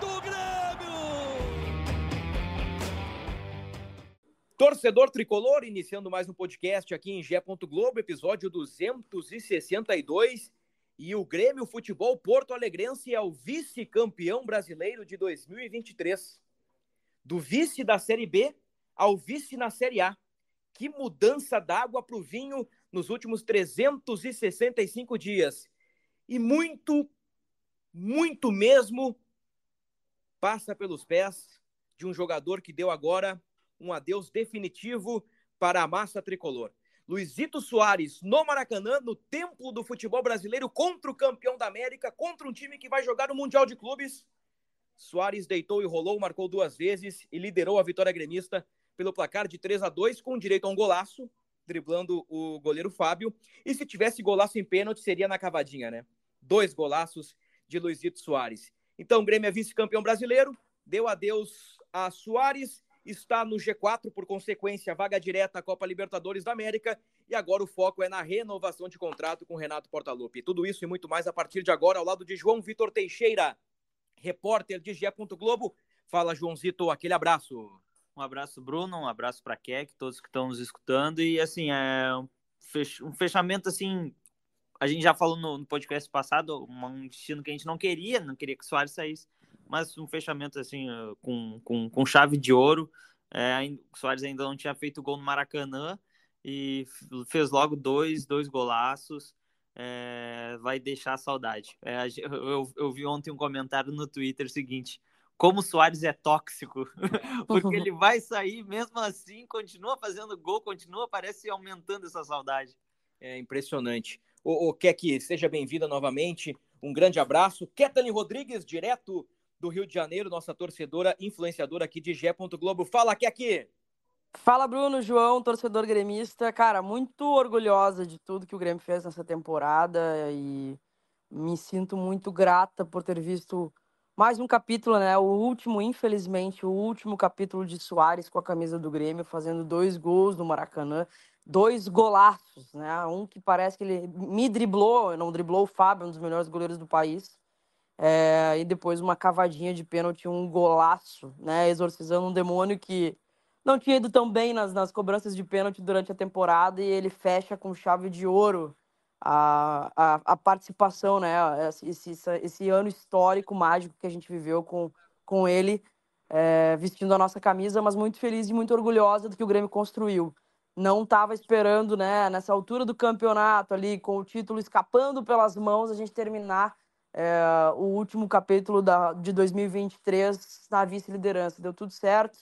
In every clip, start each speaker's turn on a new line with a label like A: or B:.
A: do Grêmio!
B: Torcedor tricolor, iniciando mais um podcast aqui em Gé. Globo, episódio 262. E o Grêmio Futebol Porto Alegrense é o vice-campeão brasileiro de 2023. Do vice da Série B ao vice na Série A. Que mudança d'água para o vinho nos últimos 365 dias. E muito, muito mesmo passa pelos pés de um jogador que deu agora um adeus definitivo para a massa tricolor. Luizito Soares no Maracanã, no templo do futebol brasileiro, contra o campeão da América, contra um time que vai jogar no Mundial de Clubes. Soares deitou e rolou, marcou duas vezes e liderou a vitória gremista pelo placar de 3 a 2 com direito a um golaço, driblando o goleiro Fábio. E se tivesse golaço em pênalti, seria na cavadinha, né? Dois golaços de Luizito Soares. Então, o Grêmio é vice-campeão brasileiro, deu adeus a Soares está no G4, por consequência, vaga direta à Copa Libertadores da América. E agora o foco é na renovação de contrato com Renato Portaluppi. Tudo isso e muito mais a partir de agora, ao lado de João Vitor Teixeira, repórter de GE. Globo. Fala, Joãozito, aquele abraço.
C: Um abraço, Bruno, um abraço para Keck, todos que estão nos escutando. E assim, é um fechamento assim. A gente já falou no, podcast passado, um destino que a gente não queria, não queria que o Soares saísse mas um fechamento assim com, com, com chave de ouro. É, o Soares ainda não tinha feito gol no Maracanã e fez logo dois, dois golaços. É, vai deixar saudade. É, eu, eu vi ontem um comentário no Twitter seguinte: como o Soares é tóxico, porque ele vai sair mesmo assim, continua fazendo gol, continua, parece aumentando essa saudade.
B: É impressionante. O, o Keck, seja bem-vinda novamente. Um grande abraço. Kathleen Rodrigues, direto do Rio de Janeiro, nossa torcedora, influenciadora aqui de Gé. Globo. Fala aqui!
D: Fala, Bruno, João, torcedor gremista. Cara, muito orgulhosa de tudo que o Grêmio fez nessa temporada e me sinto muito grata por ter visto mais um capítulo, né? O último, infelizmente, o último capítulo de Soares com a camisa do Grêmio, fazendo dois gols no Maracanã, dois golaços, né? Um que parece que ele me driblou, não driblou o Fábio, um dos melhores goleiros do país. É, e depois uma cavadinha de pênalti, um golaço, né? Exorcizando um demônio que não tinha ido tão bem nas, nas cobranças de pênalti durante a temporada e ele fecha com chave de ouro a, a, a participação, né? Esse, esse, esse, ano histórico, mágico que a gente viveu com, com ele, é, vestindo a nossa camisa, mas muito feliz e muito orgulhosa do que o Grêmio construiu. Não estava esperando, né, nessa altura do campeonato ali, com o título escapando pelas mãos, a gente terminar é, o último capítulo da, de 2023 na vice-liderança. Deu tudo certo.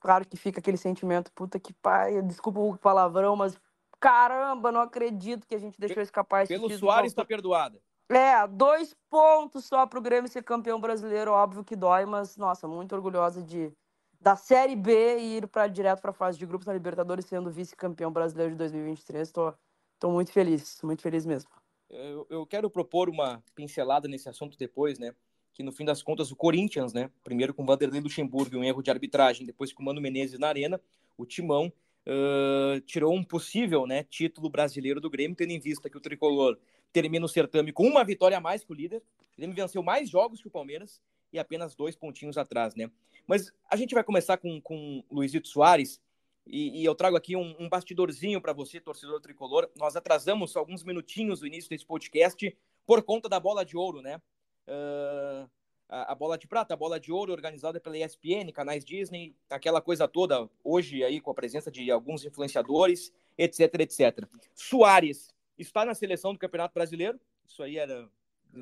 D: Claro que fica aquele sentimento, puta que pai, desculpa o palavrão, mas caramba, não acredito que a gente deixou escapar esse
B: Pelo Soares está perdoada.
D: É, dois pontos só para o Grêmio ser campeão brasileiro, óbvio que dói, mas nossa, muito orgulhosa de da Série B e ir para direto para a fase de grupos na Libertadores sendo vice-campeão brasileiro de 2023. Estou muito feliz, muito feliz mesmo
B: eu, eu quero propor uma pincelada nesse assunto depois, né? Que no fim das contas o Corinthians, né? Primeiro com Vanderlei Luxemburgo, um erro de arbitragem, depois com o Mano Menezes na arena, o Timão uh, tirou um possível, né? Título brasileiro do Grêmio, tendo em vista que o tricolor termina o certame com uma vitória a mais que o líder. O Grêmio venceu mais jogos que o Palmeiras e apenas dois pontinhos atrás, né? Mas a gente vai começar com, com Luizito Soares. E, e eu trago aqui um, um bastidorzinho para você, torcedor tricolor. Nós atrasamos alguns minutinhos o início desse podcast por conta da bola de ouro, né? Uh, a, a, bola de prata, a bola de ouro organizada pela ESPN, canais Disney, aquela coisa toda, hoje aí com a presença de alguns influenciadores, etc, etc. Soares está na seleção do Campeonato Brasileiro, isso aí era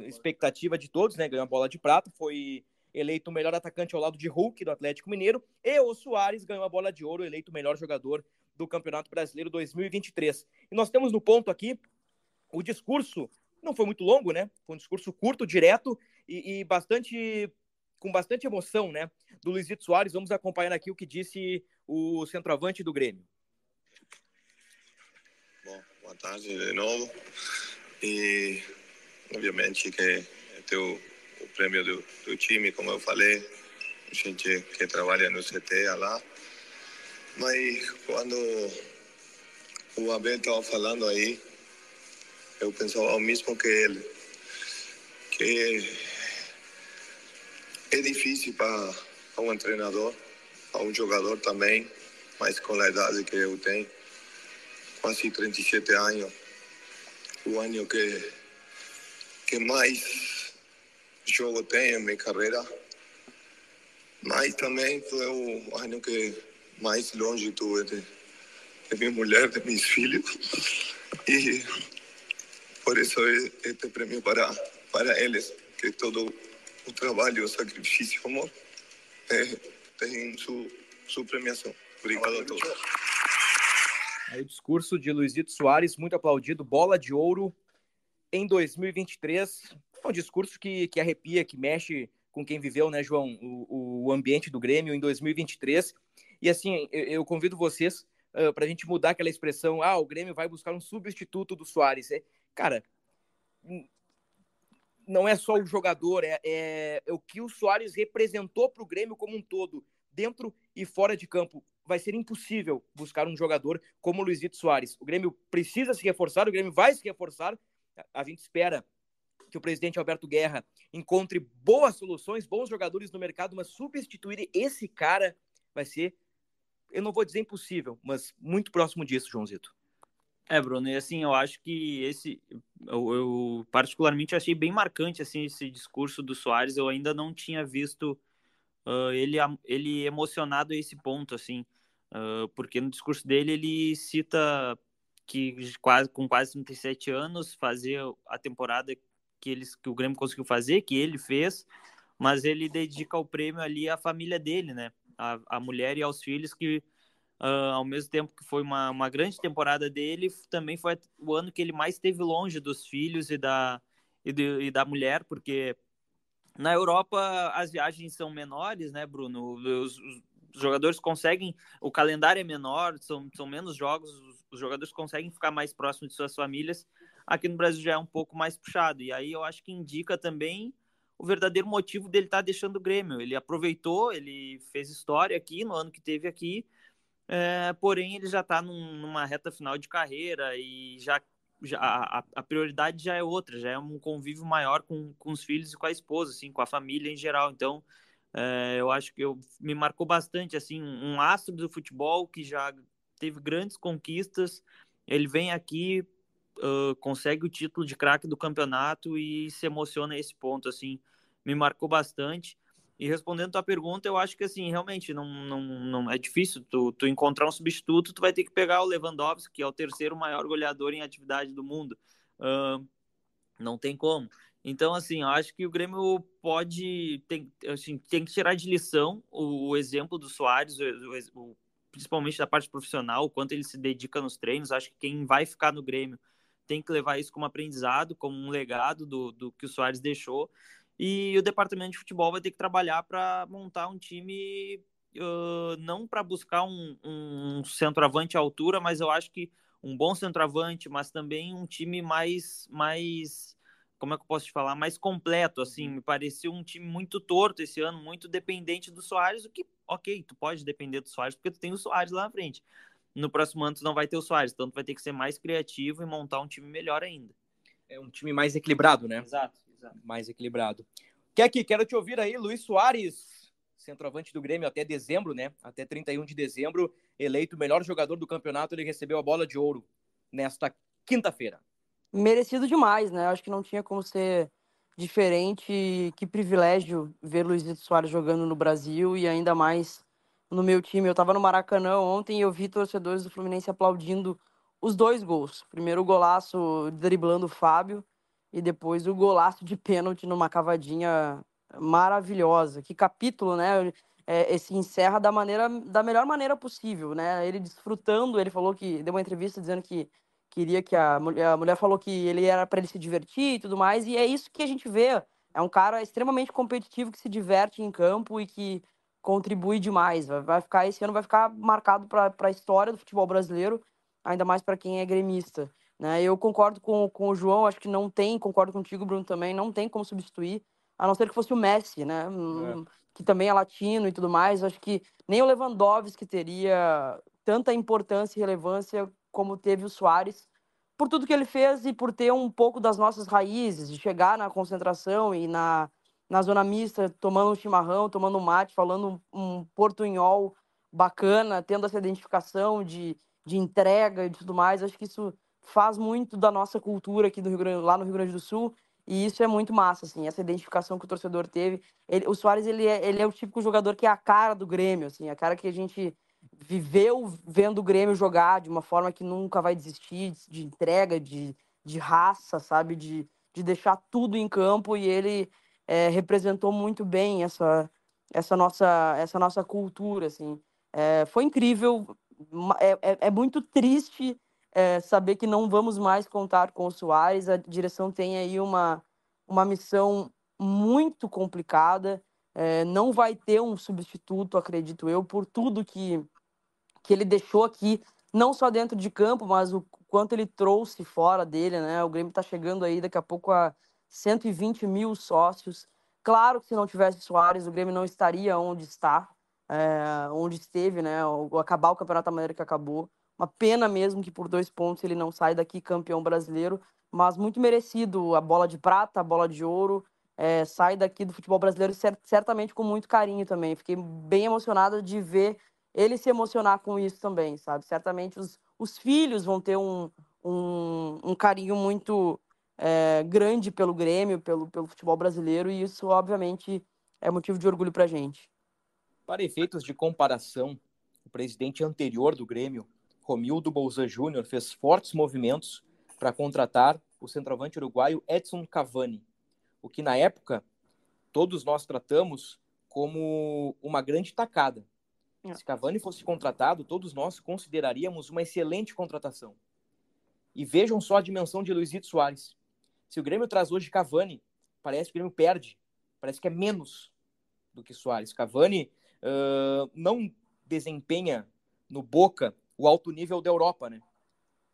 B: expectativa de todos, né? Ganhou a bola de prata, foi eleito o melhor atacante ao lado de Hulk, do Atlético Mineiro, e o Soares ganhou a bola de ouro, eleito o melhor jogador do Campeonato Brasileiro 2023. E nós temos no ponto aqui o discurso, não foi muito longo, né? Foi um discurso curto, direto e, e bastante com bastante emoção, né? Do Luizito Soares. Vamos acompanhar aqui o que disse o centroavante do Grêmio.
E: Bom, boa tarde de novo. E, obviamente, que é teu, o prêmio do, do time, como eu falei, a gente que trabalha no CT lá. Mas quando o Abel estava falando aí, eu pensava o mesmo que ele, que é difícil para um treinador, para um jogador também, mas com a idade que eu tenho, quase 37 anos, o ano que, que mais jogo tenho em minha carreira, mas também foi o ano que mais longe estou de, de minha mulher, de meus filhos, e por isso este prêmio para, para eles, que todo o trabalho, o sacrifício, o amor, é, tem sua, sua premiação. Obrigado a todos.
B: Aí o discurso de Luizito Soares, muito aplaudido, bola de ouro em 2023. É um discurso que, que arrepia, que mexe com quem viveu, né, João, o, o ambiente do Grêmio em 2023. E assim, eu, eu convido vocês uh, para a gente mudar aquela expressão, ah, o Grêmio vai buscar um substituto do Soares. É, cara, não é só o jogador, é, é, é o que o Soares representou para o Grêmio como um todo, dentro e fora de campo. Vai ser impossível buscar um jogador como o Luizito Soares. O Grêmio precisa se reforçar, o Grêmio vai se reforçar. A gente espera que o presidente Alberto Guerra encontre boas soluções, bons jogadores no mercado, mas substituir esse cara vai ser, eu não vou dizer impossível, mas muito próximo disso, Joãozito.
C: É, Bruno, e assim, eu acho que esse, eu, eu, particularmente achei bem marcante, assim, esse discurso do Soares, eu ainda não tinha visto uh, ele, ele emocionado a esse ponto, assim, uh, porque no discurso dele ele cita que quase, com quase 37 anos, fazer a temporada que, eles, que o Grêmio conseguiu fazer, que ele fez, mas ele dedica o prêmio ali à família dele, né, a, a mulher e aos filhos que Uh, ao mesmo tempo que foi uma, uma grande temporada dele, também foi o ano que ele mais esteve longe dos filhos e da, e, e da mulher, porque na Europa as viagens são menores, né, Bruno? Os, os, jogadores conseguem, o calendário é menor, são, são menos jogos, os, os jogadores conseguem ficar mais próximos de suas famílias. Aqui no Brasil já é um pouco mais puxado, e aí eu acho que indica também o verdadeiro motivo dele estar tá deixando o Grêmio. Ele aproveitou, ele fez história aqui no ano que teve aqui, é, porém, ele já está num, numa reta final de carreira e já, já a, a, prioridade já é outra, já é um convívio maior com, com os filhos e com a esposa, assim, com a família em geral. Então, é, eu acho que eu, me marcou bastante, assim, um astro do futebol que já teve grandes conquistas. Ele vem aqui, uh, consegue o título de craque do campeonato e se emociona a esse ponto, assim, me marcou bastante. E respondendo tua pergunta, eu acho que assim, realmente não, não, não é difícil tu, tu encontrar um substituto, tu vai ter que pegar o Lewandowski, que é o terceiro maior goleador em atividade do mundo. Uh, não tem como. Então, assim, eu acho que o Grêmio pode, tem, assim, tem que tirar de lição o, o exemplo do Soares, o, o, principalmente da parte profissional, o quanto ele se dedica nos treinos. Acho que quem vai ficar no Grêmio tem que levar isso como aprendizado, como um legado do, do que o Soares deixou. E o departamento de futebol vai ter que trabalhar para montar um time, uh, não para buscar um, um centroavante à altura, mas eu acho que um bom centroavante, mas também um time mais, mais como é que eu posso te falar, mais completo, assim, me pareceu um time muito torto esse ano, muito dependente do Soares, o que, ok, tu pode depender do Soares, porque tu tem o Soares lá na frente. No próximo ano tu não vai ter o Soares, então tu vai ter que ser mais criativo e montar um time melhor ainda.
B: É um time mais equilibrado, né?
C: Exato
B: mais equilibrado. Quer que quero te ouvir aí, Luiz Soares, centroavante do Grêmio até dezembro, né? Até 31 de dezembro, eleito o melhor jogador do campeonato, ele recebeu a bola de ouro nesta quinta-feira.
D: Merecido demais, né? Acho que não tinha como ser diferente. Que privilégio ver Luizito Soares jogando no Brasil e ainda mais no meu time. Eu estava no Maracanã ontem e eu vi torcedores do Fluminense aplaudindo os dois gols. Primeiro o golaço driblando o Fábio e depois o golaço de pênalti numa cavadinha maravilhosa. Que capítulo, né? É, encerra da maneira da melhor maneira possível, né? Ele desfrutando, ele falou que deu uma entrevista dizendo que queria que a mulher, a mulher falou que ele era para ele se divertir e tudo mais, e é isso que a gente vê é um cara extremamente competitivo que se diverte em campo e que contribui demais. Vai, vai ficar esse ano vai ficar marcado para a história do futebol brasileiro, ainda mais para quem é gremista. Né? Eu concordo com, com o João, acho que não tem, concordo contigo, Bruno, também, não tem como substituir, a não ser que fosse o Messi, né? Hum, é. Que também é latino e tudo mais. Acho que nem o Lewandowski teria tanta importância e relevância como teve o Soares, por tudo que ele fez e por ter um pouco das nossas raízes, de chegar na concentração e na, na zona mista, tomando um chimarrão, tomando um mate, falando um portunhol bacana, tendo essa identificação de, de entrega e tudo mais. Acho que isso faz muito da nossa cultura aqui do Rio Grande, lá no Rio Grande do Sul. E isso é muito massa, assim, essa identificação que o torcedor teve. Ele, o Soares, ele é, ele é o típico jogador que é a cara do Grêmio, assim, a cara que a gente viveu vendo o Grêmio jogar de uma forma que nunca vai desistir, de entrega, de, de raça, sabe? De, de deixar tudo em campo e ele é, representou muito bem essa, essa, nossa, essa nossa cultura, assim. É, foi incrível, é, é, é muito triste é, saber que não vamos mais contar com o Soares. A direção tem aí uma, uma missão muito complicada. É, não vai ter um substituto, acredito eu, por tudo que, que ele deixou aqui, não só dentro de campo, mas o quanto ele trouxe fora dele, né? O Grêmio está chegando aí daqui a pouco a 120 mil sócios. Claro que se não tivesse Soares, o Grêmio não estaria onde está, é, onde esteve, né? O, acabar o Campeonato da maneira que acabou. Uma pena mesmo que por dois pontos ele não sai daqui campeão brasileiro, mas muito merecido a bola de prata, a bola de ouro. É, sai daqui do futebol brasileiro certamente com muito carinho também. Fiquei bem emocionada de ver ele se emocionar com isso também, sabe? Certamente os, os filhos vão ter um, um, um carinho muito é, grande pelo Grêmio, pelo, pelo futebol brasileiro, e isso, obviamente, é motivo de orgulho para gente.
B: Para efeitos de comparação, o presidente anterior do Grêmio, Romildo Bolzan Júnior fez fortes movimentos para contratar o centroavante uruguaio Edson Cavani, o que na época todos nós tratamos como uma grande tacada. É. Se Cavani fosse contratado, todos nós consideraríamos uma excelente contratação. E vejam só a dimensão de Luizito Soares. Se o Grêmio traz hoje Cavani, parece que o Grêmio perde, parece que é menos do que Soares. Cavani uh, não desempenha no Boca o alto nível da Europa, né?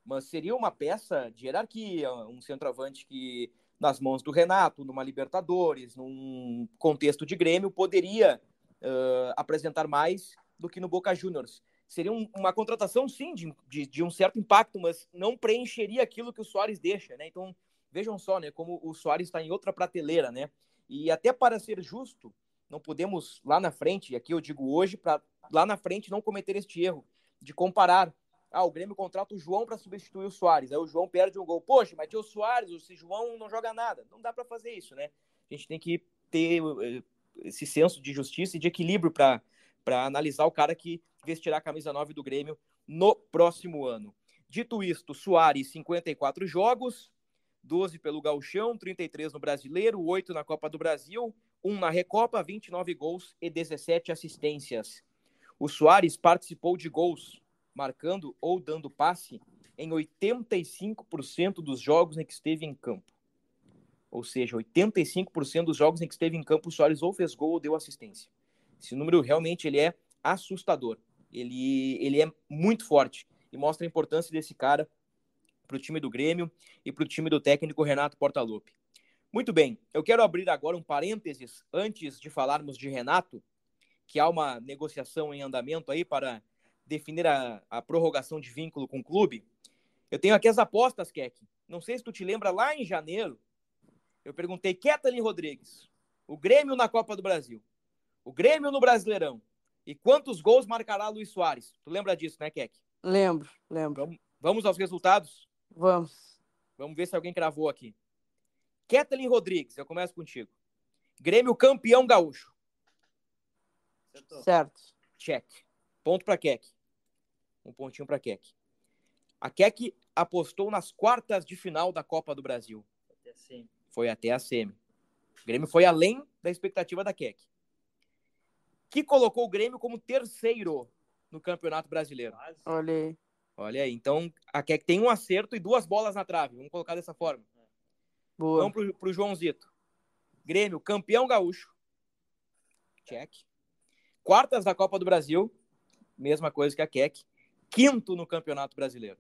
B: Mas seria uma peça de hierarquia, um centroavante que, nas mãos do Renato, numa Libertadores, num contexto de Grêmio, poderia uh, apresentar mais do que no Boca Juniors. Seria um, uma contratação, sim, de, de, de, um certo impacto, mas não preencheria aquilo que o Soares deixa, né? Então, vejam só, né, como o Soares está em outra prateleira, né? E até para ser justo, não podemos lá na frente, aqui eu digo hoje, para lá na frente não cometer este erro de comparar. Ah, o Grêmio contrata o João para substituir o Soares. Aí o João perde um gol. Poxa, mas tinha o Soares, o João não joga nada. Não dá para fazer isso, né? A gente tem que ter eh, esse senso de justiça e de equilíbrio para analisar o cara que vestirá a camisa 9 do Grêmio no próximo ano. Dito isto, Soares, 54 jogos, 12 pelo Gauchão, 33 no Brasileiro, 8 na Copa do Brasil, 1 na Recopa, 29 gols e 17 assistências. O Soares participou de gols, marcando ou dando passe em 85% dos jogos em que esteve em campo. Ou seja, 85% dos jogos em que esteve em campo, o Soares ou fez gol ou deu assistência. Esse número realmente ele é assustador. Ele, ele é muito forte e mostra a importância desse cara para o time do Grêmio e para o time do técnico Renato Portaluppi. Muito bem, eu quero abrir agora um parênteses antes de falarmos de Renato, que há uma negociação em andamento aí para definir a, a prorrogação de vínculo com o clube. Eu tenho aqui as apostas, Keck. Não sei se tu te lembra, lá em janeiro, eu perguntei, Ketlin Rodrigues, o Grêmio na Copa do Brasil, o Grêmio no Brasileirão, e quantos gols marcará Luiz Soares? Tu lembra disso, né, Keck?
D: Lembro, lembro.
B: Vamos, vamos aos resultados?
D: Vamos.
B: Vamos ver se alguém cravou aqui. Ketlin Rodrigues, eu começo contigo. Grêmio campeão gaúcho.
D: Certo.
B: Check. Ponto para Keck. Um pontinho para Keck. A Keck apostou nas quartas de final da Copa do Brasil. Foi até a semi. O Grêmio foi além da expectativa da Keck. Que colocou o Grêmio como terceiro no Campeonato Brasileiro.
D: Olha aí.
B: Olha aí. Então, a Keck tem um acerto e duas bolas na trave. Vamos colocar dessa forma.
D: Boa.
B: Vamos pro, pro Joãozito. Grêmio, campeão gaúcho. Check. Quartas da Copa do Brasil, mesma coisa que a Keck. Quinto no Campeonato Brasileiro.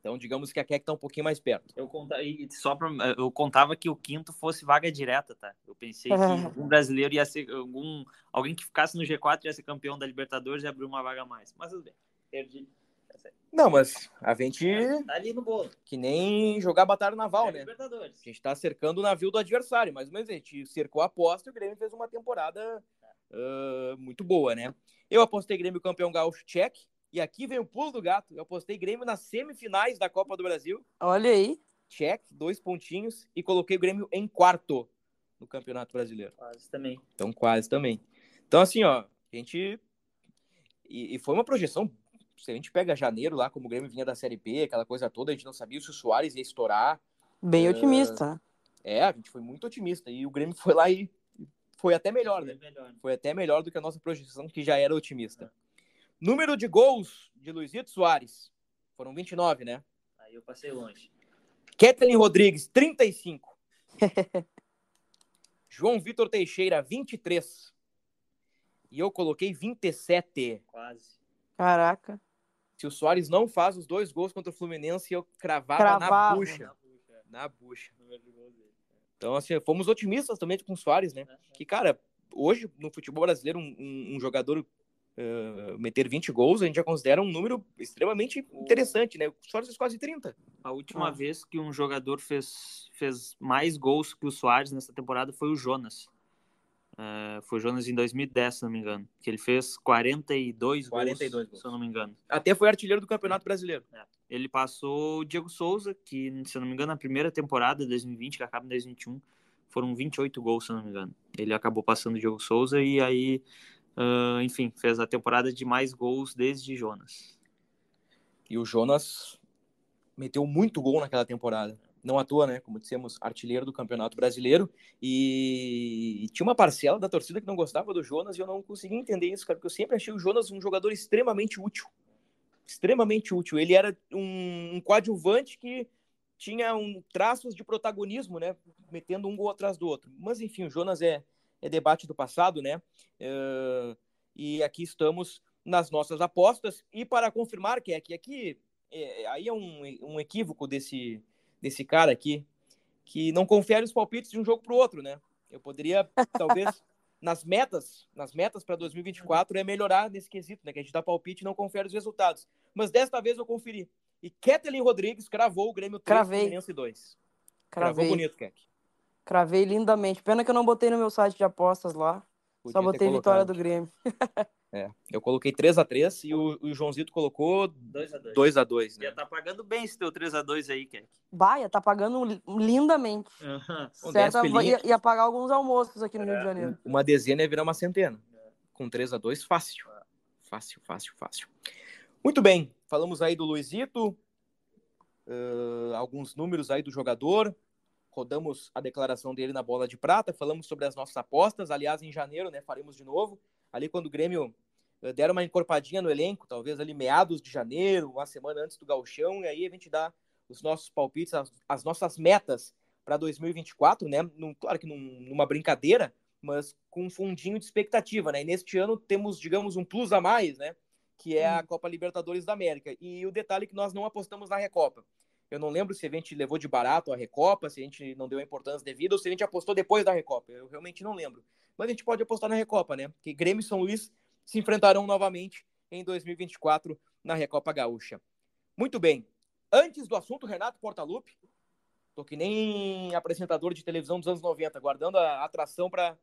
B: Então, digamos que a Keck está um pouquinho mais perto.
C: Eu, conta, só pra, eu contava que o quinto fosse vaga direta, tá? Eu pensei que algum brasileiro ia ser. Algum, alguém que ficasse no G4 ia ser campeão da Libertadores e abrir uma vaga a mais. Mas tudo bem. Perdi.
B: Não, mas a gente.
C: Tá ali no bolo.
B: Que nem jogar batalha naval,
C: É
B: né?
C: Libertadores.
B: A gente tá cercando o navio do adversário, mais ou menos a gente cercou a aposta e o Grêmio fez uma temporada uh, muito boa, né? Eu apostei Grêmio campeão gaúcho check, e aqui vem o pulo do gato. Eu apostei Grêmio nas semifinais da Copa do Brasil,
D: Olha aí.
B: check, dois pontinhos, e coloquei o Grêmio em quarto no Campeonato Brasileiro.
C: Quase também.
B: Então, quase também. Então, assim, ó, a gente. E, e foi uma projeção. Se a gente pega janeiro lá, como o Grêmio vinha da Série B, aquela coisa toda, a gente não sabia se o Soares ia estourar.
D: Bem
B: É.
D: otimista. né?
B: É, a gente foi muito otimista. E o Grêmio foi lá e foi até melhor, né?
C: Melhor.
B: Foi até melhor do que a nossa projeção, que já era otimista. Número de gols de Luizito Soares. Foram 29, né?
C: Aí eu passei longe.
B: Kathleen Rodrigues, 35. João Vitor Teixeira, 23. E eu coloquei 27.
C: Quase.
D: Caraca.
B: Se o Soares não faz os dois gols contra o Fluminense, eu cravava, na
D: Cravava.
B: bucha. Na bucha. Então, assim, fomos otimistas também com o Soares, né? Que, cara, hoje no futebol brasileiro, um, um- um jogador eh, meter 20 gols, a gente já considera um número extremamente interessante, né? O Soares fez quase 30.
C: A última
D: Ah.
C: vez que um jogador fez, fez mais gols que o Soares nessa temporada foi o Jonas. É, foi o Jonas em 2010, se não me engano. Que ele fez 42,
B: 42
C: gols,
B: gols.
C: se eu não me engano.
B: Até foi artilheiro do Campeonato Brasileiro.
C: Ele passou o Diego Souza, que, se eu não me engano, na primeira temporada de 2020, que acaba em 2021, foram 28 gols, se eu não me engano. Ele acabou passando o Diego Souza e aí, ah, enfim, fez a temporada de mais gols desde Jonas.
B: E o Jonas meteu muito gol naquela temporada. Não à toa, né? Como dissemos, artilheiro do Campeonato Brasileiro. E... e tinha uma parcela da torcida que não gostava do Jonas e eu não conseguia entender isso, cara, porque eu sempre achei o Jonas um jogador extremamente útil. Extremamente útil. Ele era um, um coadjuvante que tinha um traços de protagonismo, né? Metendo um gol atrás do outro. Mas enfim, o Jonas é, é debate do passado, né? Eh, e aqui estamos nas nossas apostas. E para confirmar que é que aqui é, aí é um, um equívoco desse, desse cara aqui, que não confere os palpites de um jogo para o outro, né? Eu poderia, talvez, nas metas, nas metas para 2024 é melhorar nesse quesito, né? Que a gente dá palpite e não confere os resultados. Mas desta vez eu conferi. E Ketelin Rodrigues cravou o Grêmio 3,
D: Cravei.
B: Fluminense 2. Cravou bonito, Kek.
D: Cravei lindamente. Pena que eu não botei no meu site de apostas lá.
B: Podia
D: Só botei vitória do Grêmio.
B: É, eu coloquei 3x3 e o, o Joãozito colocou
C: 2x2.
B: 2x2, né?
C: Já tá pagando bem esse teu 3x2 aí, Keck.
D: Baia, tá pagando li- lindamente.
B: Com
D: Certo,
B: 10 pilinha.
D: ia, ia pagar alguns almoços aqui no Rio de Janeiro.
B: Uma dezena ia virar uma centena. Com 3 a 2 fácil. Fácil, fácil, fácil. Muito bem. Falamos aí do Luizito. ãh, alguns números aí do jogador. Rodamos a declaração dele na bola de prata. Falamos sobre as nossas apostas. Aliás, em janeiro, né? Faremos de novo. Ali quando o Grêmio eh, der uma encorpadinha no elenco, talvez ali meados de janeiro, uma semana antes do gauchão, e aí a gente dá os nossos palpites, as, as nossas metas para 2024, né? Num, claro que num- numa brincadeira, mas com um fundinho de expectativa, né? E neste ano temos, digamos, um plus a mais, né? Que é a Copa Libertadores da América. E o detalhe é que nós não apostamos na Recopa. Eu não lembro se a gente levou de barato a Recopa, se a gente não deu a importância devida ou se a gente apostou depois da Recopa. Eu realmente não lembro. Mas a gente pode apostar na Recopa, né? Que Grêmio e São Luís se enfrentarão novamente em 2024 na Recopa Gaúcha. Muito bem. Antes do assunto, Renato Portaluppi, tô que nem apresentador de televisão dos anos 90, guardando a atração para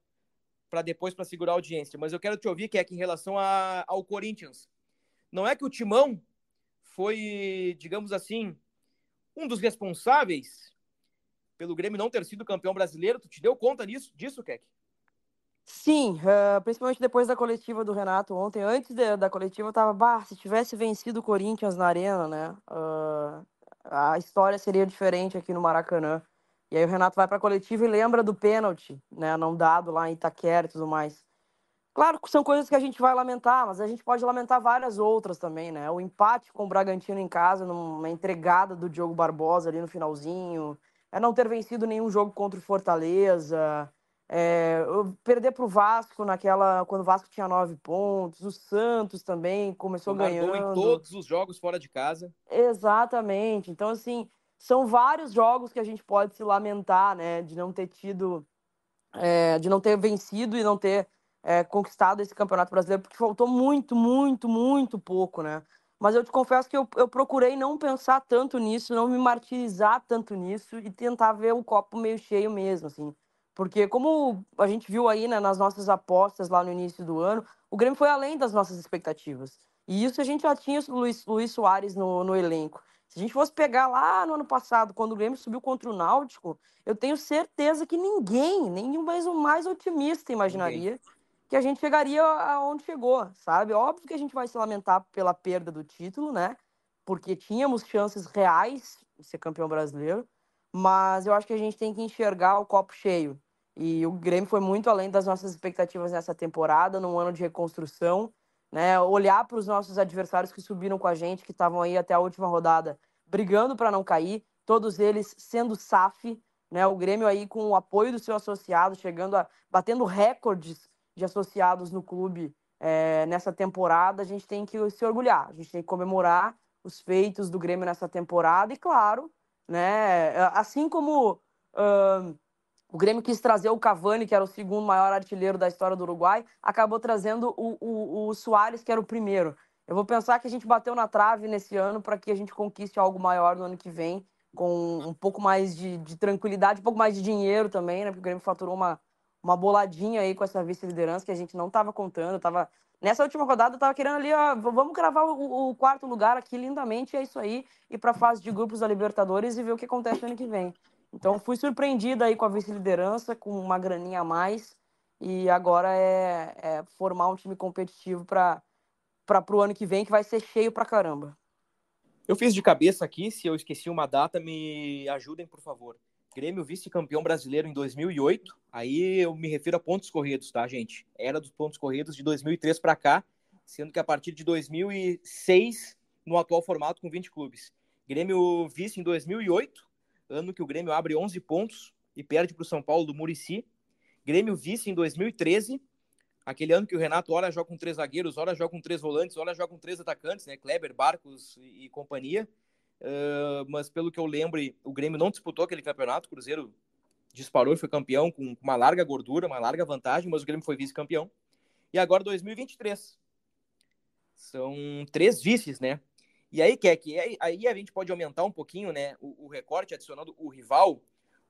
B: para depois para segurar a audiência, mas eu quero te ouvir que é que em relação a, ao Corinthians. Não é que o Timão foi, digamos assim, um dos responsáveis pelo Grêmio não ter sido campeão brasileiro? Tu te deu conta disso, disso Keck?
D: Sim, eh, principalmente depois da coletiva do Renato ontem. Antes de- da coletiva, eu tava, bah, se tivesse vencido o Corinthians na Arena, né? ah, a história seria diferente aqui no Maracanã. E aí o Renato vai pra coletiva e lembra do pênalti, né? Não dado lá em Itaquera e tudo mais. Claro que são coisas que a gente vai lamentar, mas a gente pode lamentar várias outras também, né? O empate com o Bragantino em casa, numa entregada do Diogo Barbosa ali no finalzinho. É não ter vencido nenhum jogo contra o Fortaleza. É, perder para o Vasco naquela quando o Vasco tinha nove pontos, o Santos também começou ganhando
B: em todos os jogos fora de casa.
D: Exatamente. Então assim são vários jogos que a gente pode se lamentar, né, de não ter tido, é, de não ter vencido e não ter é, conquistado esse campeonato brasileiro, porque faltou muito, muito, muito pouco, né? Mas eu te confesso que eu, eu procurei não pensar tanto nisso, não me martirizar tanto nisso e tentar ver o copo meio cheio mesmo, assim. Porque como a gente viu aí né, nas nossas apostas lá no início do ano, o Grêmio foi além das nossas expectativas. E isso a gente já tinha o Luiz, Luiz Soares no, no elenco. Se a gente fosse pegar lá no ano passado, quando o Grêmio subiu contra o Náutico, eu tenho certeza que ninguém, nem mais o mais otimista imaginaria ninguém. Que a gente chegaria aonde chegou, sabe? Óbvio que a gente vai se lamentar pela perda do título, né? Porque tínhamos chances reais de ser campeão brasileiro, mas eu acho que a gente tem que enxergar o copo cheio. E o Grêmio foi muito além das nossas expectativas nessa temporada, num ano de reconstrução. Né? Olhar para os nossos adversários que subiram com a gente, que estavam aí até a última rodada, brigando para não cair, todos eles sendo SAF, né? O Grêmio aí com o apoio do seu associado, chegando a batendo recordes de associados no clube é, nessa temporada, a gente tem que se orgulhar, a gente tem que comemorar os feitos do Grêmio nessa temporada e claro, né? Assim como uh, o Grêmio quis trazer o Cavani, que era o segundo maior artilheiro da história do Uruguai, acabou trazendo o, o, o Soares, que era o primeiro. Eu vou pensar que a gente bateu na trave nesse ano para que a gente conquiste algo maior no ano que vem, com um pouco mais de, de, tranquilidade, um pouco mais de dinheiro também, né? Porque o Grêmio faturou uma, uma boladinha aí com essa vice-liderança que a gente não estava contando. Tava... Nessa última rodada, eu estava querendo ali, ó, vamos gravar o, o, quarto lugar aqui lindamente, é isso aí, e para a fase de grupos da Libertadores e ver o que acontece no ano que vem. Então fui surpreendida aí com a vice-liderança, com uma graninha a mais. E agora é, é formar um time competitivo para o ano que vem, que vai ser cheio pra caramba.
B: Eu fiz de cabeça aqui, se eu esqueci uma data, me ajudem, por favor. Grêmio vice-campeão brasileiro em 2008. Aí eu me refiro a pontos corridos, tá, gente? Era dos pontos corridos de 2003 para cá, sendo que a partir de 2006, no atual formato com 20 clubes. Grêmio vice em 2008, ano que o Grêmio abre 11 pontos e perde para o São Paulo do Murici. Grêmio vice em 2013, aquele ano que o Renato ora joga com três zagueiros, ora joga com três volantes, ora joga com três atacantes, né? Kleber, Barcos e, e companhia. Uh, mas pelo que eu lembro, o Grêmio não disputou aquele campeonato, o Cruzeiro disparou e foi campeão com uma larga gordura, uma larga vantagem, mas o Grêmio foi vice-campeão. E agora 2023. São três vices, né? E aí, Keck, aí, aí a gente pode aumentar um pouquinho né, o, o recorte, adicionando o rival.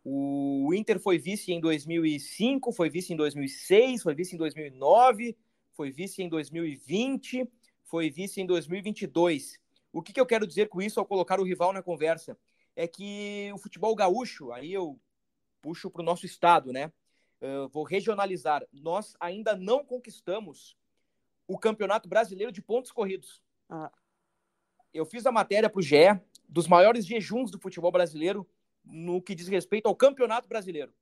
B: O Inter foi vice em 2005, foi vice em 2006, foi vice em 2009, foi vice em 2020, foi vice em 2022. O que, que eu quero dizer com isso ao colocar o rival na conversa? É que o futebol gaúcho, aí eu puxo para o nosso estado, né? Uh, vou regionalizar. Nós ainda não conquistamos o Campeonato Brasileiro de Pontos Corridos. Ah eu fiz a matéria para o GE dos maiores jejuns do futebol brasileiro no que diz respeito ao campeonato brasileiro.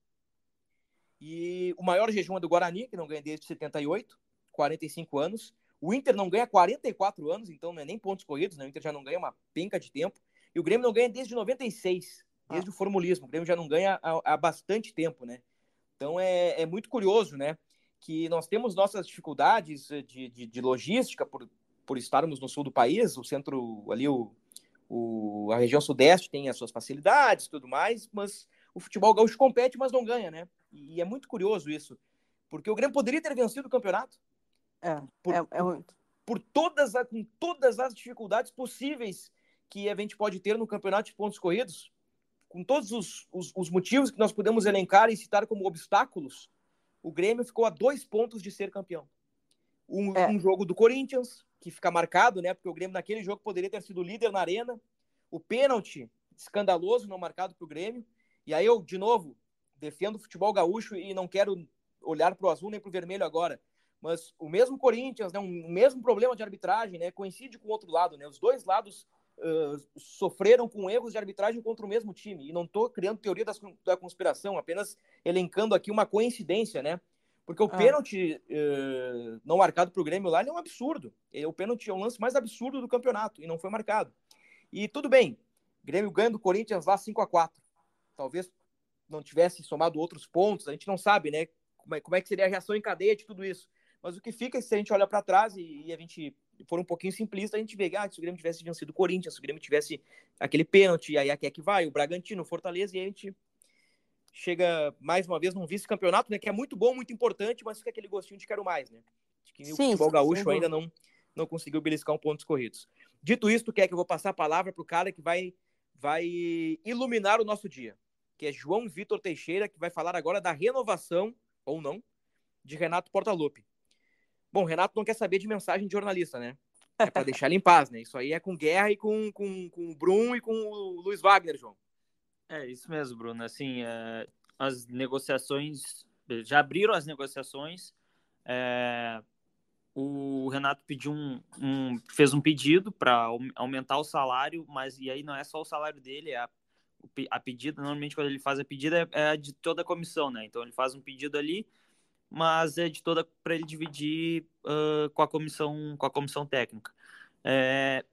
B: E o maior jejum é do Guarani, que não ganha desde 78, 45 anos. O Inter não ganha 44 anos, então não é nem pontos corridos, né? O Inter já não ganha uma penca de tempo. E o Grêmio não ganha desde 96, desde ah. o formulismo. O Grêmio já não ganha há, há bastante tempo, né? Então é, é, muito curioso, né? Que nós temos nossas dificuldades de, de, de logística por, por estarmos no sul do país, o centro ali, o, o, a região sudeste tem as suas facilidades tudo mais, mas o futebol gaúcho compete, mas não ganha, né? E é muito curioso isso, porque o Grêmio poderia ter vencido o campeonato.
D: É, por, é, é.
B: Por todas, com todas as dificuldades possíveis que a gente pode ter no campeonato de pontos corridos, com todos os, os, os motivos que nós podemos elencar e citar como obstáculos, o Grêmio ficou a dois pontos de ser campeão. Um, é. um jogo do Corinthians, que fica marcado, né? Porque o Grêmio naquele jogo poderia ter sido líder na arena. O pênalti escandaloso não marcado para o Grêmio. E aí eu, de novo, defendo o futebol gaúcho e não quero olhar para o azul nem para o vermelho agora. Mas o mesmo Corinthians, né, um, o mesmo problema de arbitragem, né, coincide com o outro lado. Né, os dois lados uh, sofreram com erros de arbitragem contra o mesmo time. E não estou criando teoria das, da conspiração, apenas elencando aqui uma coincidência, né? Porque o ah. pênalti uh, não marcado para o Grêmio lá é um absurdo. É, o pênalti é o lance mais absurdo do campeonato e não foi marcado. E tudo bem, Grêmio ganha do Corinthians lá 5 a 4 Talvez não tivesse somado outros pontos, a gente não sabe, né? como é, como é que seria a reação em cadeia de tudo isso. Mas o que fica, se a gente olha para trás e, e, a gente for um pouquinho simplista, a gente vê, ah, se o Grêmio tivesse vencido o Corinthians, se o Grêmio tivesse aquele pênalti, aí aqui é que vai, o Bragantino, o Fortaleza, e a gente chega mais uma vez num vice-campeonato, né, que é muito bom, muito importante, mas fica aquele gostinho de quero mais, né? De que sim, o futebol gaúcho ainda não, não conseguiu beliscar um pontos corridos. Dito isso, quer que eu vou passar a palavra para o cara que vai, vai iluminar o nosso dia, que é João Vitor Teixeira, que vai falar agora da renovação, ou não, de Renato Portaluppi. Bom, Renato não quer saber de mensagem de jornalista, né? É para deixar ele em paz, né? Isso aí é com Guerra e com, com, com o Brum e com o Luiz Wagner, João.
C: É isso mesmo, Bruno. Assim, é, as negociações já abriram as negociações. É, o Renato pediu um, um fez um pedido para aumentar o salário, mas e aí não é só o salário dele, é a, a pedida. Normalmente quando ele faz a pedida é, é de toda a comissão, né? Então ele faz um pedido ali, mas é de toda para ele dividir uh, com a comissão com a comissão técnica. É,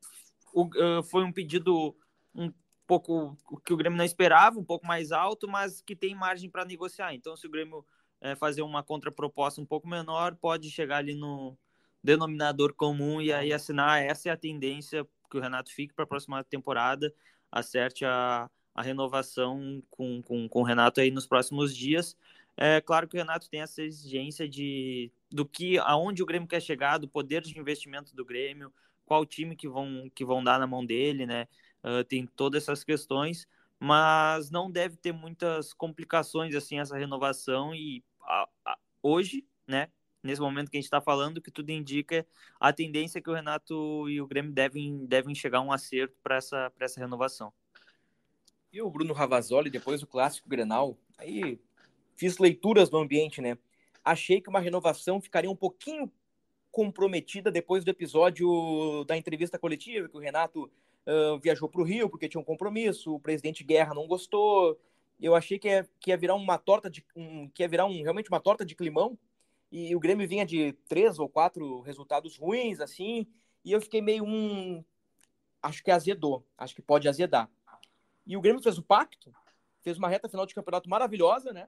C: o, uh, foi um pedido um pouco que o Grêmio não esperava, um pouco mais alto, mas que tem margem para negociar. Então, se o Grêmio é, fazer uma contraproposta um pouco menor, pode chegar ali no denominador comum e aí assinar. Essa é a tendência que o Renato fique para a próxima temporada, acerte a, a renovação com, com, com o Renato aí nos próximos dias. É claro que o Renato tem essa exigência de do que aonde o Grêmio quer chegar, do poder de investimento do Grêmio, qual time que vão que vão dar na mão dele, né? uh, tem todas essas questões, mas não deve ter muitas complicações assim essa renovação e a, a, hoje, né, nesse momento que a gente está falando, que tudo indica a tendência é que o Renato e o Grêmio devem, devem chegar a um acerto para essa, essa renovação.
B: E o Bruno Ravazoli, depois do clássico Grenal, aí fiz leituras no ambiente, né? Achei que uma renovação ficaria um pouquinho comprometida depois do episódio da entrevista coletiva, que o Renato uh, viajou para o Rio porque tinha um compromisso, o presidente Guerra não gostou. Eu achei que ia, que ia virar uma torta de. Um, que ia virar um, realmente uma torta de climão. E o Grêmio vinha de três ou quatro resultados ruins, assim. E eu fiquei meio um. Acho que azedou. Acho que pode azedar. E o Grêmio fez o pacto, fez uma reta final de campeonato maravilhosa, né?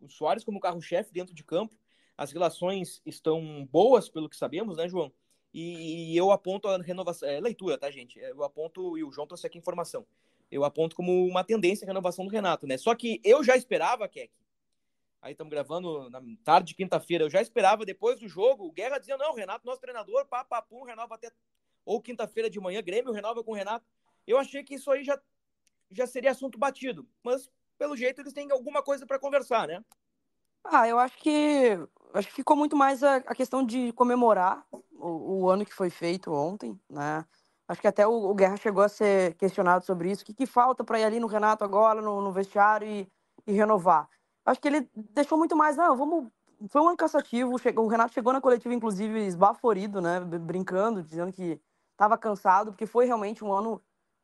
B: O Soares como carro-chefe dentro de campo. As relações estão boas, pelo que sabemos, né, João? E, e eu aponto a renovação. É leitura, tá, gente? Eu aponto, e o João trouxe aqui informação. Eu aponto como uma tendência a renovação do Renato, né? Só que eu já esperava, Keck. Aí estamos gravando na tarde de quinta-feira. Eu já esperava, depois do jogo, o Guerra dizia: não, Renato, nosso treinador, papapum, renova até. Ou quinta-feira de manhã, Grêmio renova com o Renato. Eu achei que isso aí já, já seria assunto batido. Mas, pelo jeito, eles têm alguma coisa para conversar, né?
D: Ah, eu acho que acho que ficou muito mais a, a questão de comemorar o, o, ano que foi feito ontem, né? Acho que até o, o Guerra chegou a ser questionado sobre isso. O que, que falta para ir ali no Renato agora, no, no vestiário e, e, renovar? Acho que ele deixou muito mais, não, vamos. Foi um ano cansativo. Chegou, o Renato chegou na coletiva, inclusive, esbaforido, né? Brincando, dizendo que estava cansado, porque foi realmente um ano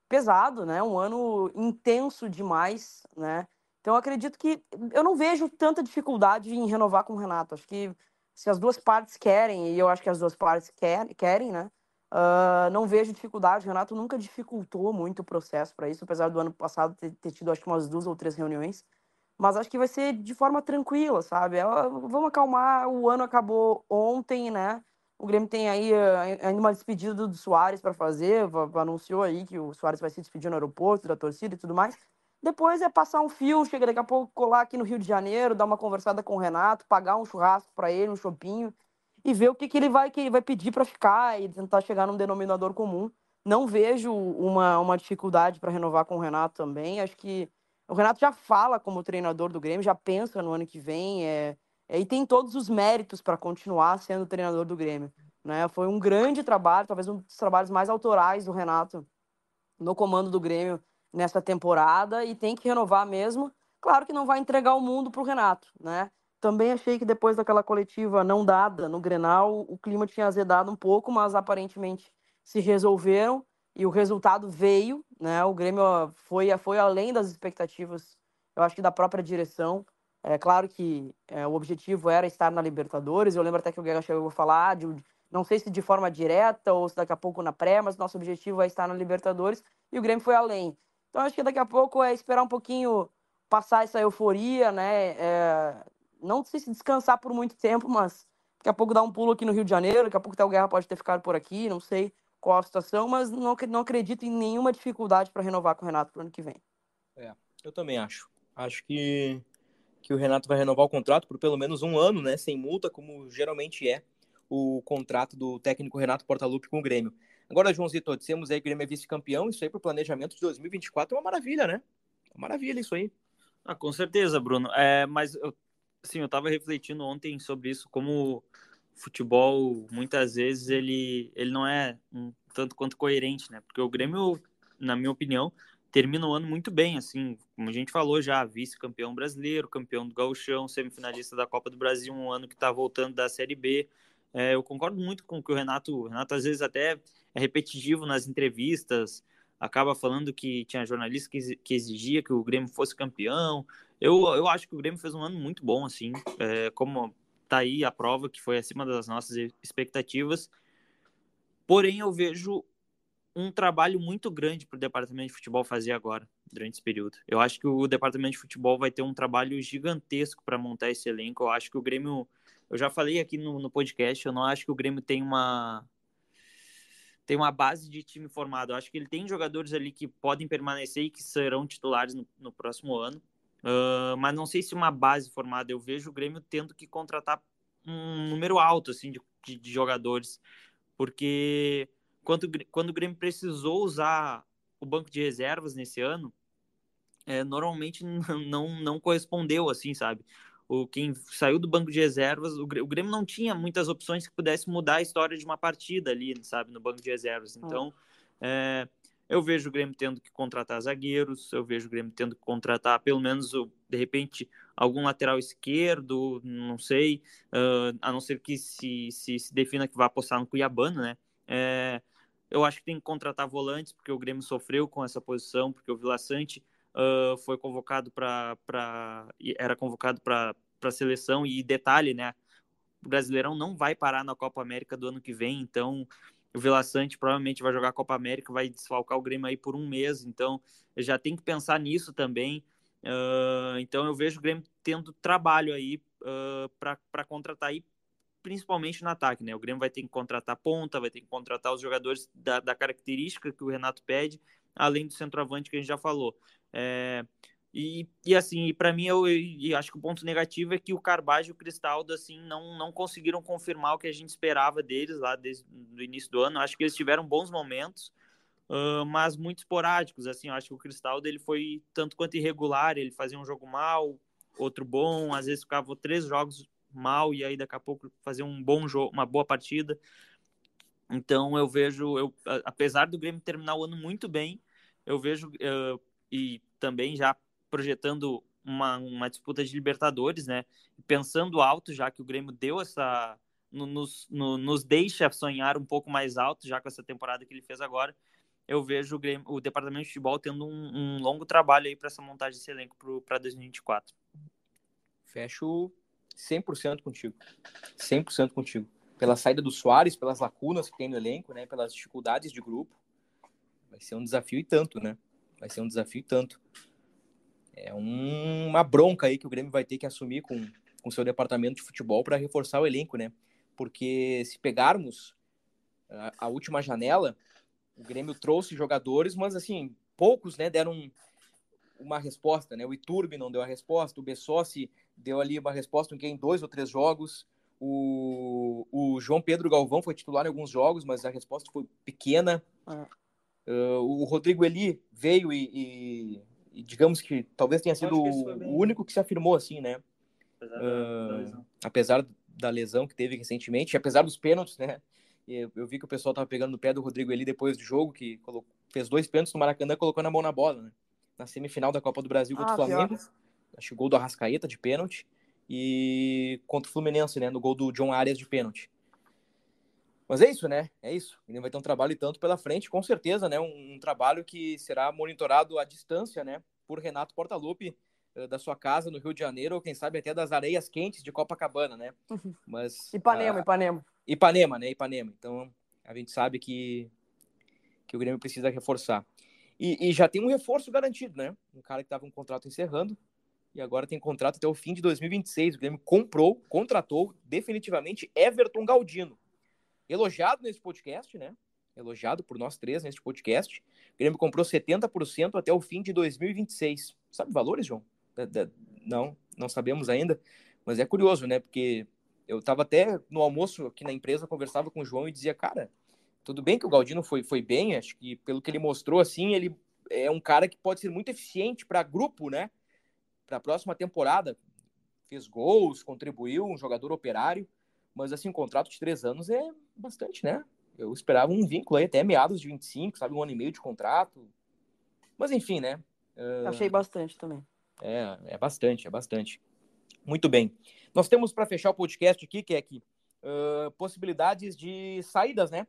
D: pesado, né? Um ano intenso demais, né? Então, acredito que eu não vejo tanta dificuldade em renovar com o Renato. Acho que se as duas partes querem, e eu acho que as duas partes quer, querem, né? Uh, não vejo dificuldade. O Renato nunca dificultou muito o processo para isso, apesar do ano passado ter, ter, tido, acho que, umas duas ou três reuniões. Mas acho que vai ser de forma tranquila, sabe? Ela, vamos acalmar. O ano acabou ontem, né? O Grêmio tem aí uh, ainda uma despedida do Soares para fazer. Anunciou aí que o Soares vai se despedir no aeroporto, da torcida e tudo mais. Depois é passar um fio, chega daqui a pouco colar aqui no Rio de Janeiro, dar uma conversada com o Renato, pagar um churrasco para ele, um chopinho e ver o que, que ele vai que ele vai pedir para ficar e tentar chegar num denominador comum. Não vejo uma, uma dificuldade para renovar com o Renato também. Acho que o Renato já fala como treinador do Grêmio, já pensa no ano que vem, é e tem todos os méritos para continuar sendo treinador do Grêmio. Né? Foi um grande trabalho, talvez um dos trabalhos mais autorais do Renato no comando do Grêmio nessa temporada e tem que renovar mesmo. Claro que não vai entregar o mundo para o Renato, né? Também achei que depois daquela coletiva não dada no Grenal, o clima tinha azedado um pouco, mas aparentemente se resolveram e o resultado veio, né? O Grêmio foi, foi além das expectativas, eu acho que da própria direção. É claro que é, o objetivo era estar na Libertadores. Eu lembro até que o Guerra chegou a falar de, não sei se de forma direta ou se daqui a pouco na pré, mas nosso objetivo é estar na Libertadores e o Grêmio foi além. Então acho que daqui a pouco é esperar um pouquinho passar essa euforia, né? É, não sei se descansar por muito tempo, mas daqui a pouco dar um pulo aqui no Rio de Janeiro, daqui a pouco até o Guerra pode ter ficado por aqui, não sei qual a situação, mas não, não acredito em nenhuma dificuldade para renovar com o Renato para o ano que vem.
B: É, eu também acho. Acho que, que o Renato vai renovar o contrato por pelo menos um ano, né? Sem multa, como geralmente é o contrato do técnico Renato Portaluppi com o Grêmio. Agora, Joãozito, dissemos aí que o Grêmio é vice-campeão, isso aí para o planejamento de 2024 é uma maravilha, né? Uma maravilha isso aí.
C: Ah, com certeza, Bruno. É, mas eu, assim, eu estava refletindo ontem sobre isso, como futebol muitas vezes ele, ele não é um tanto quanto coerente, né? Porque o Grêmio, na minha opinião, termina o ano muito bem, assim, como a gente falou já, vice-campeão brasileiro, campeão do Gauchão, semifinalista da Copa do Brasil, um ano que está voltando da Série B. É, eu concordo muito com o que o Renato, o Renato às vezes até é repetitivo nas entrevistas, acaba falando que tinha jornalista que, que exigia que o Grêmio fosse campeão. Eu, eu acho que o Grêmio fez um ano muito bom, assim, é, como tá aí a prova que foi acima das nossas expectativas. Porém, eu vejo um trabalho muito grande para o departamento de futebol fazer agora, durante esse período. Eu acho que o departamento de futebol vai ter um trabalho gigantesco para montar esse elenco. Eu acho que o Grêmio, eu já falei aqui no, no podcast, eu não acho que o Grêmio tem uma tem uma base de time formado. Eu acho que ele tem jogadores ali que podem permanecer e que serão titulares no, no próximo ano. Uh, mas não sei se uma base formada. Eu vejo o Grêmio tendo que contratar um número alto assim de, de, de jogadores, porque quando, quando o Grêmio precisou usar o banco de reservas nesse ano, é, normalmente não, não correspondeu assim, sabe? O quem saiu do banco de reservas, o, o Grêmio não tinha muitas opções que pudesse mudar a história de uma partida ali, sabe, no banco de reservas. Então, é, eu vejo o Grêmio tendo que contratar zagueiros, eu vejo o Grêmio tendo que contratar pelo menos, de repente, algum lateral esquerdo, não sei, uh, a não ser que se, se, se defina que vai apostar no Cuiabano, né? É, eu acho que tem que contratar volantes, porque o Grêmio sofreu com essa posição, porque o Vila Sante uh, foi convocado para. era convocado para a seleção, e detalhe, né? O Brasileirão não vai parar na Copa América do ano que vem, então o Vila Sante provavelmente vai jogar a Copa América, vai desfalcar o Grêmio aí por um mês, então já tem que pensar nisso também. Uh, então eu vejo o Grêmio tendo trabalho aí uh, para contratar aí, principalmente no ataque, né? O Grêmio vai ter que contratar ponta, vai ter que contratar os jogadores da, da característica que o Renato pede, além do centroavante que a gente já falou. É, e, e assim, para mim, eu, eu, acho que o ponto negativo é que o Carbajo e o Cristaldo, assim, não, não conseguiram confirmar o que a gente esperava deles lá desde o início do ano. Acho que eles tiveram bons momentos, uh, mas muito esporádicos, assim. Acho que o Cristaldo, ele foi tanto quanto irregular, ele fazia um jogo mal, outro bom, às vezes ficava três jogos mal e aí daqui a pouco fazia um bom jogo, uma boa partida. Então eu vejo, eu, apesar do Grêmio terminar o ano muito bem, eu vejo uh, e também já projetando uma, uma disputa de Libertadores, né? Pensando alto, já que o Grêmio deu essa. Nos, no, nos deixa sonhar um pouco mais alto, já com essa temporada que ele fez agora. Eu vejo o, Grêmio, o departamento de futebol tendo um, um longo trabalho aí para essa montagem desse elenco para 2024.
B: Fecho 100% contigo. 100% contigo. Pela saída do Soares, pelas lacunas que tem no elenco, né? Pelas dificuldades de grupo. Vai ser um desafio e tanto, né? Vai ser um desafio e tanto é um, uma bronca aí que o Grêmio vai ter que assumir com o seu departamento de futebol para reforçar o elenco, né? Porque se pegarmos a, a, última janela, o Grêmio trouxe jogadores, mas assim, poucos, né, deram uma resposta, né? O Iturbe não deu a resposta, o Bessossi deu ali uma resposta em dois ou três jogos. O, o João Pedro Galvão foi titular em alguns jogos, mas a resposta foi pequena. Uh, o Rodrigo Eli veio e, e e digamos que talvez tenha sido o único que se afirmou assim, né? Apesar, uh, da, lesão. apesar da lesão que teve recentemente, apesar dos pênaltis, né? Eu, eu, vi que o pessoal tava pegando no pé do Rodrigo ali depois do jogo, que colocou, fez dois pênaltis no Maracanã e colocou na mão na bola, né? Na semifinal da Copa do Brasil contra ah, o Flamengo. Pior. Acho que o gol do Arrascaeta de pênalti. E contra o Fluminense, né? No gol do John Arias de pênalti. Mas é isso, né? É isso. Ele vai ter um trabalho e tanto pela frente, com certeza, né? Um, um trabalho que será monitorado à distância, né? Por Renato Portaluppi, uh, da sua casa no Rio de Janeiro, ou quem sabe até das areias quentes de Copacabana, né?
D: Uhum. Mas Ipanema, uh, Ipanema.
B: Ipanema, né? Ipanema. Então a gente sabe que que o Grêmio precisa reforçar. E, e já tem um reforço garantido, né? Um cara que estava um contrato encerrando e agora tem contrato até o fim de 2026. O Grêmio comprou, contratou definitivamente Everton Galdino. Elogiado nesse podcast, né? Elogiado por nós três nesse podcast. O Grêmio comprou 70% até o fim de 2026. Sabe valores, João? Não, não sabemos ainda. Mas é curioso, né? Porque eu estava até no almoço aqui na empresa, conversava com o João e dizia, cara, tudo bem que o Galdino foi, foi bem, acho que pelo que ele mostrou, assim, ele é um cara que pode ser muito eficiente para grupo, né? Para a próxima temporada. Fez gols, contribuiu, um jogador operário, mas assim, um contrato de três anos é bastante, né? Eu esperava um vínculo aí até meados de 25, sabe? Um ano e meio de contrato. Mas enfim, né?
D: Uh... Achei bastante também.
B: É, é bastante, é bastante. Muito bem. Nós temos para fechar o podcast aqui, que é aqui, uh, possibilidades de saídas, né?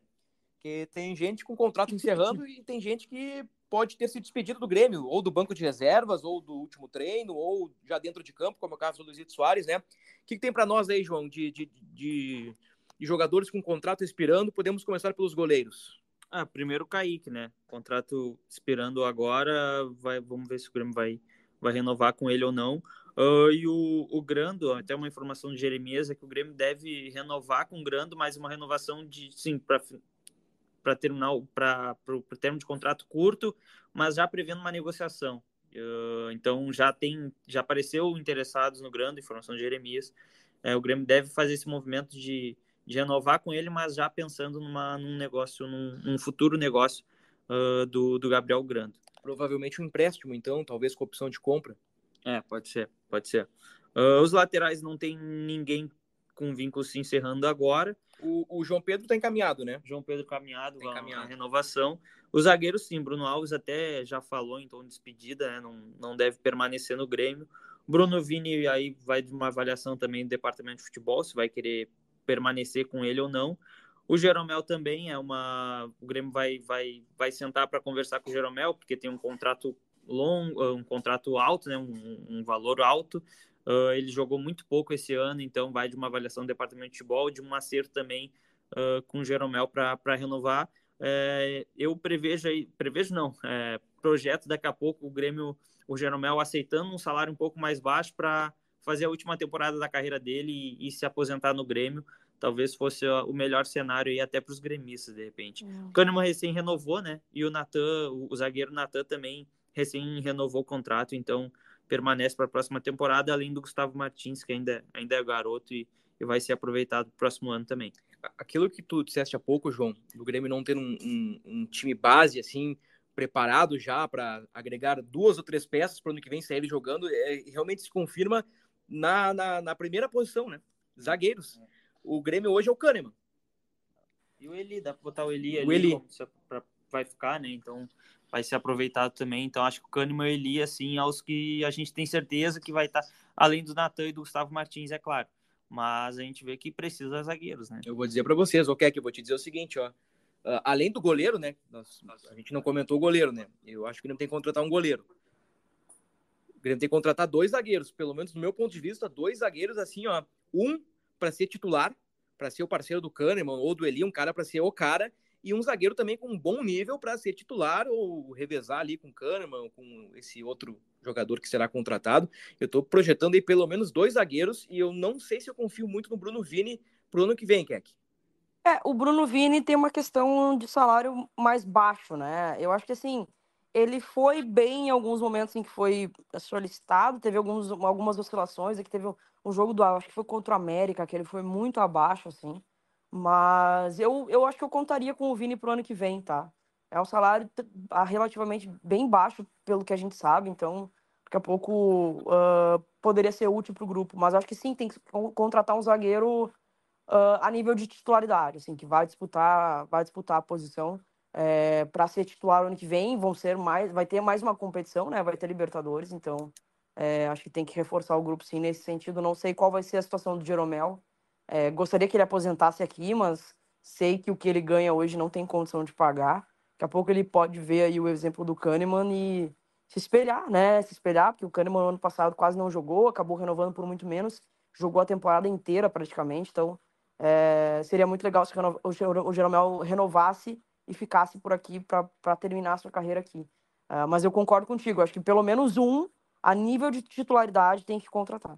B: Que tem gente com contrato encerrando e tem gente que pode ter se despedido do Grêmio, ou do banco de reservas, ou do último treino, ou já dentro de campo, como é o caso do Luizito Soares, né? O que, que tem para nós aí, João, de, de, de, de, jogadores com contrato expirando? Podemos começar pelos goleiros.
C: Ah, primeiro o Kaique, né? Contrato expirando agora, vai, vamos ver se o Grêmio vai, vai renovar com ele ou não. Uh, e o, o Grando, até uma informação de Jeremias, é que o Grêmio deve renovar com o Grando, mas uma renovação de, sim, terminar, para o termo de contrato curto, mas já prevendo uma negociação. Uh, então já tem, já apareceu interessados no Grando, informação de Jeremias. É, o Grêmio deve fazer esse movimento de, de renovar com ele, mas já pensando numa, num negócio, num, num futuro negócio uh, do, do Gabriel Grando.
B: Provavelmente um empréstimo, então, talvez com opção de compra.
C: É, pode ser, pode ser. Uh, os laterais não tem ninguém com vínculo se encerrando agora.
B: O, o João Pedro está encaminhado, né?
C: João Pedro caminhado, tá encaminhado. A, renovação. Os zagueiros, sim, Bruno Alves até já falou em tom de despedida, né? não, não deve permanecer no Grêmio. Bruno Vini aí vai de uma avaliação também do departamento de futebol, se vai querer permanecer com ele ou não. O Jeromel também é uma. O Grêmio vai, vai, vai sentar para conversar com o Jeromel, porque tem um contrato longo, um contrato alto, né, um, um valor alto. Uh, ele jogou muito pouco esse ano, então vai de uma avaliação do departamento de futebol, de um acerto também uh, com o Jeromel para renovar. É, eu prevejo aí, prevejo não, é, projeto daqui a pouco o Grêmio, o Jeromel aceitando um salário um pouco mais baixo para fazer a última temporada da carreira dele e, e, se aposentar no Grêmio. Talvez fosse o melhor cenário aí até para os gremistas, de repente. Uhum. O Kahneman recém renovou, né? E o Natan, o, o zagueiro Natan também recém renovou o contrato, então permanece para a próxima temporada, além do Gustavo Martins, que ainda, ainda é garoto e, e vai ser aproveitado no próximo ano também.
B: Aquilo que tu disseste há pouco, João, do Grêmio não ter um, um, um time base assim preparado já para agregar duas ou três peças para o ano que vem sair ele jogando, é, realmente se confirma na, na, na, primeira posição, né? Zagueiros. O Grêmio hoje é o Kahneman.
C: E o Eli, dá para botar o Eli
B: o ali, Eli.
C: Pra, vai ficar, né? Então vai ser aproveitado também. Então acho que o Kahneman e o Eli, assim, aos que a gente tem certeza que vai estar, tá, além do Natan e do Gustavo Martins, é claro. Mas a gente vê que precisa de zagueiros, né?
B: Eu vou dizer para vocês, ok, que eu vou te dizer o seguinte, ó. Uh, além do goleiro, né? Nós, a gente não comentou o goleiro, né? Eu acho que não tem que contratar um goleiro. O Grêmio tem que contratar dois zagueiros, pelo menos do meu ponto de vista, dois zagueiros assim, ó. Um para ser titular, para ser o parceiro do Kahneman ou do Eli, um cara para ser o cara, e um zagueiro também com um bom nível para ser titular ou revezar ali com o Kahneman, com esse outro jogador que será contratado. Eu estou projetando aí pelo menos dois zagueiros e eu não sei se eu confio muito no Bruno Vini pro ano que vem, Keck.
D: É, o Bruno Vini tem uma questão de salário mais baixo, né? Eu acho que assim, ele foi bem em alguns momentos em que foi solicitado, teve alguns, algumas oscilações, que teve um jogo do, acho que foi contra o América, que ele foi muito abaixo, assim. Mas eu, eu acho que eu contaria com o Vini pro ano que vem, tá? É um salário relativamente bem baixo, pelo que a gente sabe, então daqui a pouco uh, poderia ser útil pro grupo. Mas acho que sim, tem que contratar um zagueiro uh, a nível de titularidade, assim, que vai disputar, vai disputar a posição é, para ser titular ano que vem. Vão ser mais, vai ter mais uma competição, né? Vai ter Libertadores, então é, acho que tem que reforçar o grupo sim nesse sentido. Não sei qual vai ser a situação do Jeromel. É, gostaria que ele aposentasse aqui, mas sei que o que ele ganha hoje não tem condição de pagar. Daqui a pouco ele pode ver aí o exemplo do Kahneman e se espelhar, né? Se espelhar, porque o Kahneman no ano passado quase não jogou, acabou renovando por muito menos, jogou a temporada inteira praticamente, então é, seria muito legal se o Jeromel renovasse e ficasse por aqui para terminar a sua carreira aqui. Uh, mas eu concordo contigo, acho que pelo menos um a nível de titularidade tem que contratar.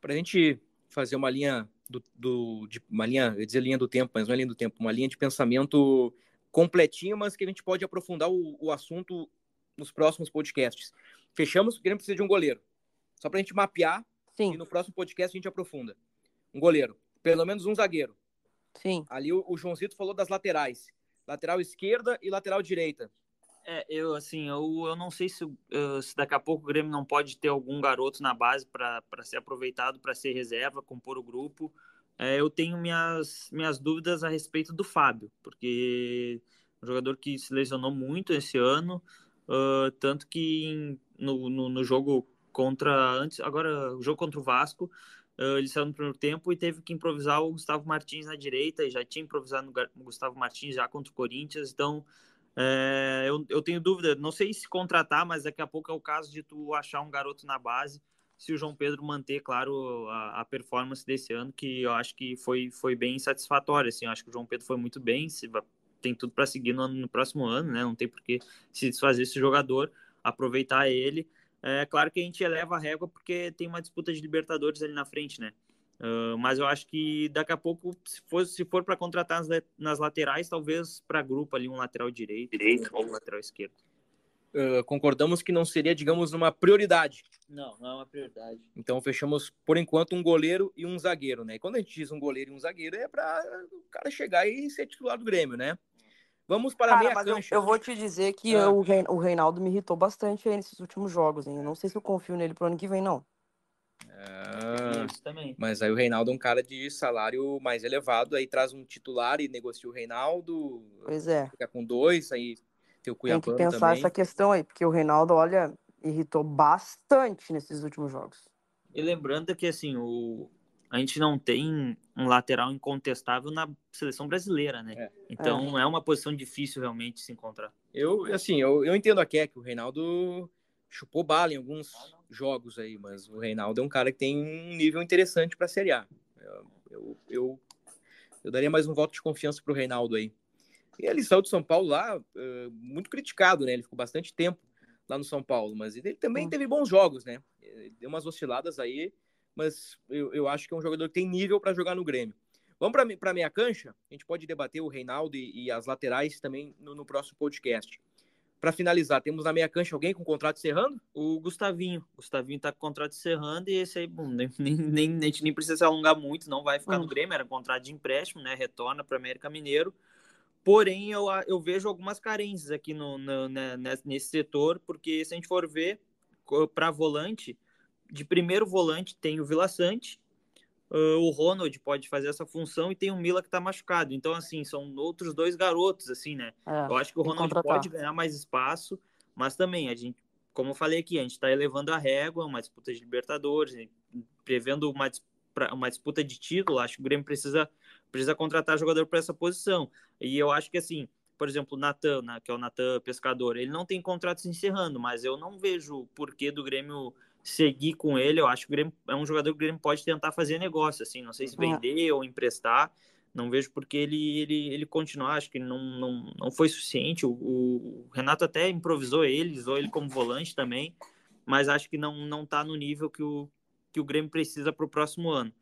B: Para a gente fazer uma linha do, do de, uma linha, eu ia dizer linha do tempo, mas não é linha do tempo, uma linha de pensamento completinha, mas que a gente pode aprofundar o, o assunto nos próximos podcasts. Fechamos, o Grêmio precisa de um goleiro. Só para a gente mapear
D: Sim.
B: e no próximo podcast a gente aprofunda. Um goleiro, pelo menos um zagueiro.
D: Sim.
B: Ali o, o Joãozito falou das laterais. Lateral esquerda e lateral direita.
C: É, eu assim, eu, eu não sei se, se daqui a pouco o Grêmio não pode ter algum garoto na base para ser aproveitado para ser reserva, compor o grupo. É, eu tenho minhas, minhas dúvidas a respeito do Fábio, porque um jogador que se lesionou muito esse ano, uh, tanto que em, no, no, no, jogo contra antes agora o jogo contra o Vasco uh, ele saiu no primeiro tempo e teve que improvisar o Gustavo Martins na direita e já tinha improvisado no Gustavo Martins já contra o Corinthians então é, eu, eu tenho dúvida, não sei se contratar, mas daqui a pouco é o caso de tu achar um garoto na base, se o João Pedro manter, claro, a, a performance desse ano, que eu acho que foi, foi bem satisfatória, assim, eu acho que o João Pedro foi muito bem, se, tem tudo para seguir no, no, próximo ano, né, não tem por que se desfazer esse jogador, aproveitar ele, é claro que a gente eleva a régua porque tem uma disputa de Libertadores ali na frente, né, Uh, mas eu acho que daqui a pouco, se for, se for para contratar nas, nas, laterais, talvez para grupo ali um lateral direito, direito ou um lateral esquerdo.
B: Uh, concordamos que não seria, digamos, uma prioridade.
C: Não, não é uma prioridade.
B: Então fechamos por enquanto um goleiro e um zagueiro, né? E quando a gente diz um goleiro e um zagueiro é para o cara chegar e ser titular do Grêmio, né? Vamos para
D: cara,
B: a meia cancha.
D: Eu, eu, vou te dizer que ah. o, o Reinaldo me irritou bastante aí nesses últimos jogos, hein? Eu não sei se eu confio nele pro ano que vem, não.
B: Ah, mas aí o Reinaldo é um cara de salário mais elevado, aí traz um titular e negocia o Reinaldo.
D: Pois é.
B: Fica com dois, aí tem o Cuiabá
D: Tem que pensar
B: também.
D: essa questão aí, porque o Reinaldo, olha, irritou bastante nesses últimos jogos.
C: E lembrando que assim, o... a gente não tem um lateral incontestável na seleção brasileira, né? É. Então é. é. uma posição difícil realmente se encontrar.
B: Eu, assim, eu, eu entendo a Keck, o Reinaldo chupou bala em alguns jogos aí, mas o Reinaldo é um cara que tem um nível interessante para a Série A. Eu, eu, eu, eu, daria mais um voto de confiança para o Reinaldo aí. E ele saiu do São Paulo lá, uh, muito criticado, né? Ele ficou bastante tempo lá no São Paulo, mas ele também teve bons jogos, né? Ele deu umas osciladas aí, mas eu, eu acho que é um jogador que tem nível para jogar no Grêmio. Vamos para a minha cancha? A gente pode debater o Reinaldo e, e as laterais também no, no próximo podcast. Para finalizar, temos na meia cancha alguém com contrato encerrando?
C: O Gustavinho. O Gustavinho tá com contrato encerrando e esse aí, bom, nem, nem, a gente nem precisa se alongar muito, não vai ficar no hum. Grêmio, era contrato de empréstimo, né? Retorna para América Mineiro. Porém, eu, eu vejo algumas carências aqui no, no né, nesse setor, porque se a gente for ver para volante, de primeiro volante tem o Vila Sante, uh, o Ronald pode fazer essa função e tem o Mila que tá machucado. Então, assim, são outros dois garotos, assim, né? É, eu acho que o Ronald pode ganhar mais espaço, mas também, a gente, como eu falei aqui, a gente tá elevando a régua, uma disputa de Libertadores, prevendo uma, uma disputa de título, acho que o Grêmio precisa, precisa contratar jogador para essa posição. E eu acho que, assim, por exemplo, o Natan, né, que é o Natan Pescador, ele não tem contrato se encerrando, mas eu não vejo o porquê do Grêmio seguir com ele. Eu acho que o Grêmio é um jogador que o Grêmio pode tentar fazer negócio, assim, não sei se vender ou emprestar. Não vejo porque ele, ele, ele continuar, acho que não, não, não foi suficiente. O, o Renato até improvisou ele, usou ele como volante também, mas acho que não, não tá no nível que o, que o Grêmio precisa para o próximo ano.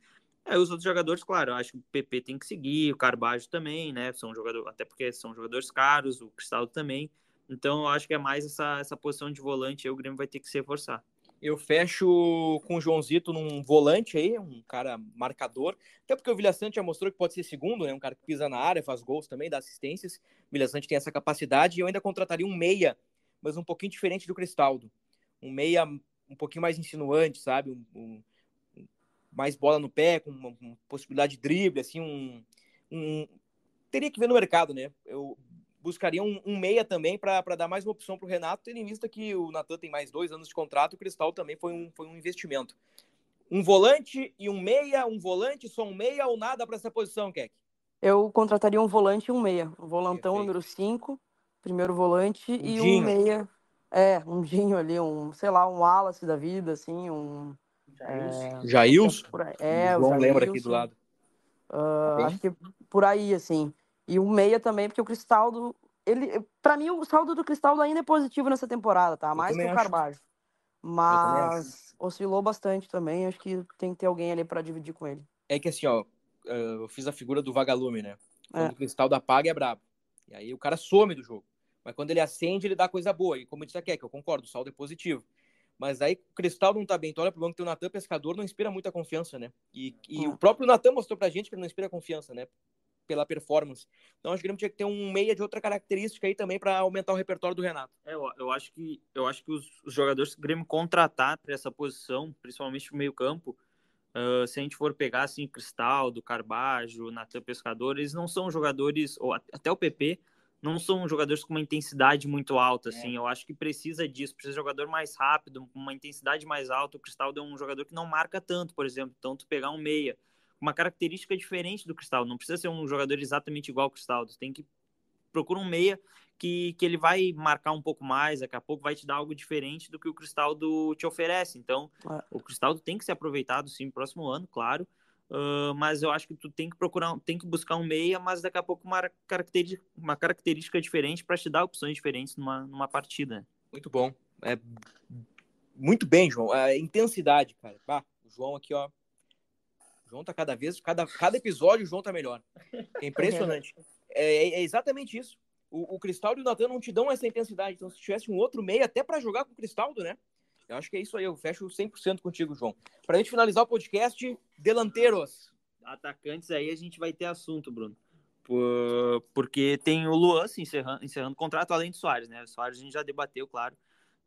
C: É, os outros jogadores, claro, eu acho que o PP tem que seguir, o Carbajo também, né? São jogadores, até porque são jogadores caros, o Cristaldo também. Então eu acho que é mais essa, essa posição de volante aí o Grêmio vai ter que se reforçar.
B: Eu fecho com o Joãozito num volante aí, um cara marcador. Até porque o Vilha Sante já mostrou que pode ser segundo, né? Um cara que pisa na área, faz gols também, dá assistências. O Vilha Sante tem essa capacidade. E eu ainda contrataria um meia, mas um pouquinho diferente do Cristaldo. Um meia um pouquinho mais insinuante, sabe? Um, um, mais bola no pé, com uma, uma possibilidade de drible, assim, um, um, Teria que ver no mercado, né? Eu buscaria um, um meia também para dar mais uma opção para o Renato, tendo em vista que o Natan tem mais dois anos de contrato e o Cristal também foi um, foi um investimento. Um volante e um meia, um volante, só um meia ou nada para essa posição, Keck?
D: Eu contrataria um volante e um meia. Um volantão Perfeito. número 5, primeiro volante, um e dinho. um meia. É, um Dinho ali, um, sei lá, um Wallace da vida, assim, um.
B: É, Jailson?
D: É,
B: o João lembra aqui do lado.
D: Uh, acho que por aí, assim. E o meia também, porque o Cristaldo, ele, para mim o saldo do Cristaldo ainda é positivo nessa temporada, tá? Mais que o Carvalho. Mas oscilou bastante também. Acho que tem que ter alguém ali para dividir com ele.
B: É que assim, ó, eu fiz a figura do vagalume, né? Quando é. o cristal da paga é brabo. E aí o cara some do jogo. Mas quando ele acende, ele dá coisa boa. E como disse a Kek, eu concordo, o saldo é positivo. Mas aí o Cristal não tá bem. Tu olha pro banco, tem o Natan Pescador, não inspira muita confiança, né? E, e o próprio Natan mostrou pra gente que ele não inspira confiança, né? Pela performance. Então acho que ele tinha que ter um meia de outra característica aí também para aumentar o repertório do Renato.
C: É, eu, eu acho que eu acho que os, os jogadores que o Grêmio contratar para essa posição, principalmente no meio-campo, uh, se a gente for pegar assim, Cristal, do Carbajo, Natan Pescador, eles não são jogadores, ou até o PP, não são jogadores com uma intensidade muito alta, assim. É. Eu acho que precisa disso, precisa de um jogador mais rápido, com uma intensidade mais alta. O Cristaldo é um jogador que não marca tanto, por exemplo. Então, tu pegar um meia, uma característica diferente do Cristaldo, não precisa ser um jogador exatamente igual ao Cristaldo. Tem que procurar um meia que, que ele vai marcar um pouco mais, daqui a pouco vai te dar algo diferente do que o Cristaldo te oferece. Então, é. o Cristaldo tem que ser aproveitado sim no próximo ano, claro. Uh, mas eu acho que tu tem que procurar, tem que buscar um meia, mas daqui a pouco uma característica, uma característica diferente para te dar opções diferentes numa, numa partida.
B: Muito bom. É, muito bem, João. A intensidade, cara. Bah, o João aqui, ó. O João tá cada vez, cada, cada episódio o João tá melhor. É impressionante. É, é exatamente isso. O, o Cristaldo e o Natan não te dão essa intensidade. Então, se tivesse um outro meia, até para jogar com o Cristaldo, né? Eu acho que é isso aí, eu fecho 100% contigo, João. Para a gente finalizar o podcast, delanteiros.
C: Atacantes aí a gente vai ter assunto, Bruno. Por, porque tem o Luan assim, encerrando, encerrando contrato, além do Soares, né? O Soares a gente já debateu, claro.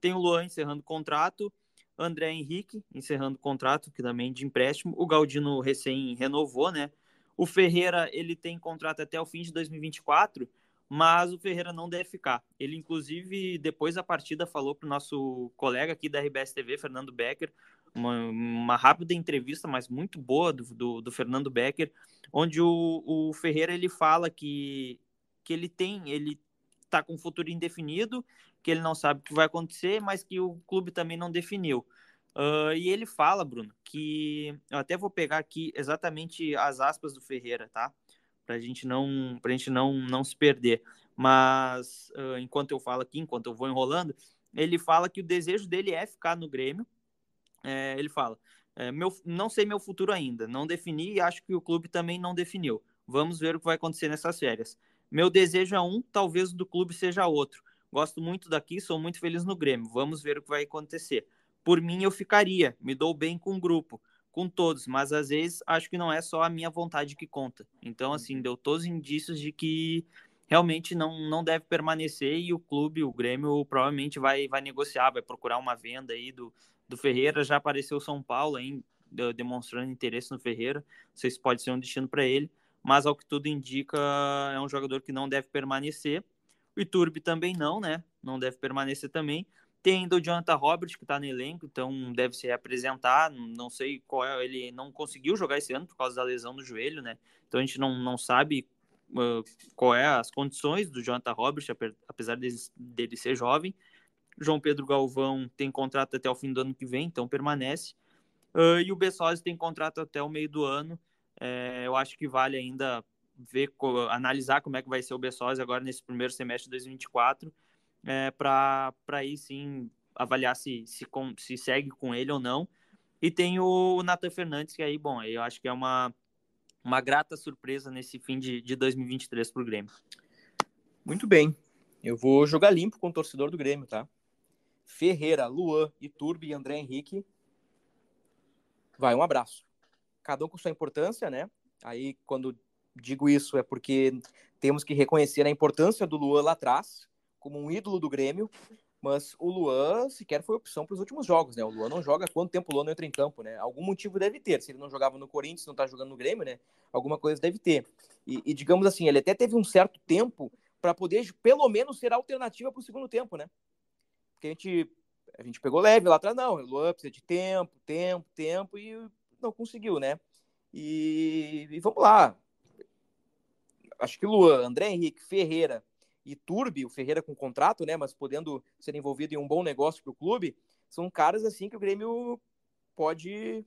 C: Tem o Luan encerrando contrato, André Henrique encerrando contrato, que também de empréstimo. O Galdino recém renovou, né? O Ferreira, ele tem contrato até o fim de 2024 mas o Ferreira não deve ficar. Ele, inclusive, depois da partida, falou para o nosso colega aqui da RBS TV, Fernando Becker, uma, uma rápida entrevista, mas muito boa do, do, do Fernando Becker, onde o, o, Ferreira ele fala que, que ele tem, ele está com um futuro indefinido, que ele não sabe o que vai acontecer, mas que o clube também não definiu. Uh, e ele fala, Bruno, que eu até vou pegar aqui exatamente as aspas do Ferreira, tá? para a gente não, pra gente não, não se perder. Mas uh, enquanto eu falo aqui, enquanto eu vou enrolando, ele fala que o desejo dele é ficar no Grêmio. É, ele fala: é, meu, não sei meu futuro ainda, não defini e acho que o clube também não definiu. Vamos ver o que vai acontecer nessas férias. Meu desejo é um, talvez o do clube seja outro. Gosto muito daqui, sou muito feliz no Grêmio. Vamos ver o que vai acontecer. Por mim, eu ficaria, me dou bem com o grupo com todos, mas às vezes acho que não é só a minha vontade que conta. Então, assim, uhum. deu todos os indícios de que realmente não, não deve permanecer e o clube, o Grêmio, provavelmente vai, vai negociar, vai procurar uma venda aí do, do Ferreira. Já apareceu São Paulo aí, demonstrando interesse no Ferreira. Não sei se pode ser um destino para ele, mas ao que tudo indica, é um jogador que não deve permanecer. O Iturbe também não, né? Não deve permanecer também. Tem ainda o Jonathan Roberts, que está no elenco, então deve se reapresentar. Não sei qual é. Ele não conseguiu jogar esse ano por causa da lesão no joelho, né? Então a gente não, não sabe uh, qual é as condições do Jonathan Roberts, apesar dele, dele ser jovem. João Pedro Galvão tem contrato até o fim do ano que vem, então permanece. Uh, e o Bessosi tem contrato até o meio do ano. É, eu acho que vale ainda ver, analisar como é que vai ser o Bessosi agora nesse primeiro semestre de 2024 é, para aí sim avaliar se, se, com, se segue com ele ou não. E tem o Nathan Fernandes, que aí, bom, eu acho que é uma, uma grata surpresa nesse fim de, de 2023 para o Grêmio.
B: Muito bem. Eu vou jogar limpo com o torcedor do Grêmio, tá? Ferreira, Luan, Iturbe e André Henrique. Vai, um abraço. Cada um com sua importância, né? Aí, quando digo isso, é porque temos que reconhecer a importância do Luan lá atrás, como um ídolo do Grêmio, mas o Luan sequer foi opção para os últimos jogos, né? O Luan não joga quanto tempo o Luan não entra em campo, né? Algum motivo deve ter. Se ele não jogava no Corinthians, não está jogando no Grêmio, né? Alguma coisa deve ter. E, e digamos assim, ele até teve um certo tempo para poder, pelo menos, ser alternativa para o segundo tempo, né? Porque a gente, a gente pegou leve lá atrás, não. O Luan precisa de tempo, tempo, tempo, e não conseguiu, né? E, e vamos lá. Acho que Luan, André Henrique, Ferreira, e Turbi, o Ferreira com contrato, né, mas podendo ser envolvido em um bom negócio para o clube, são caras assim que o Grêmio pode,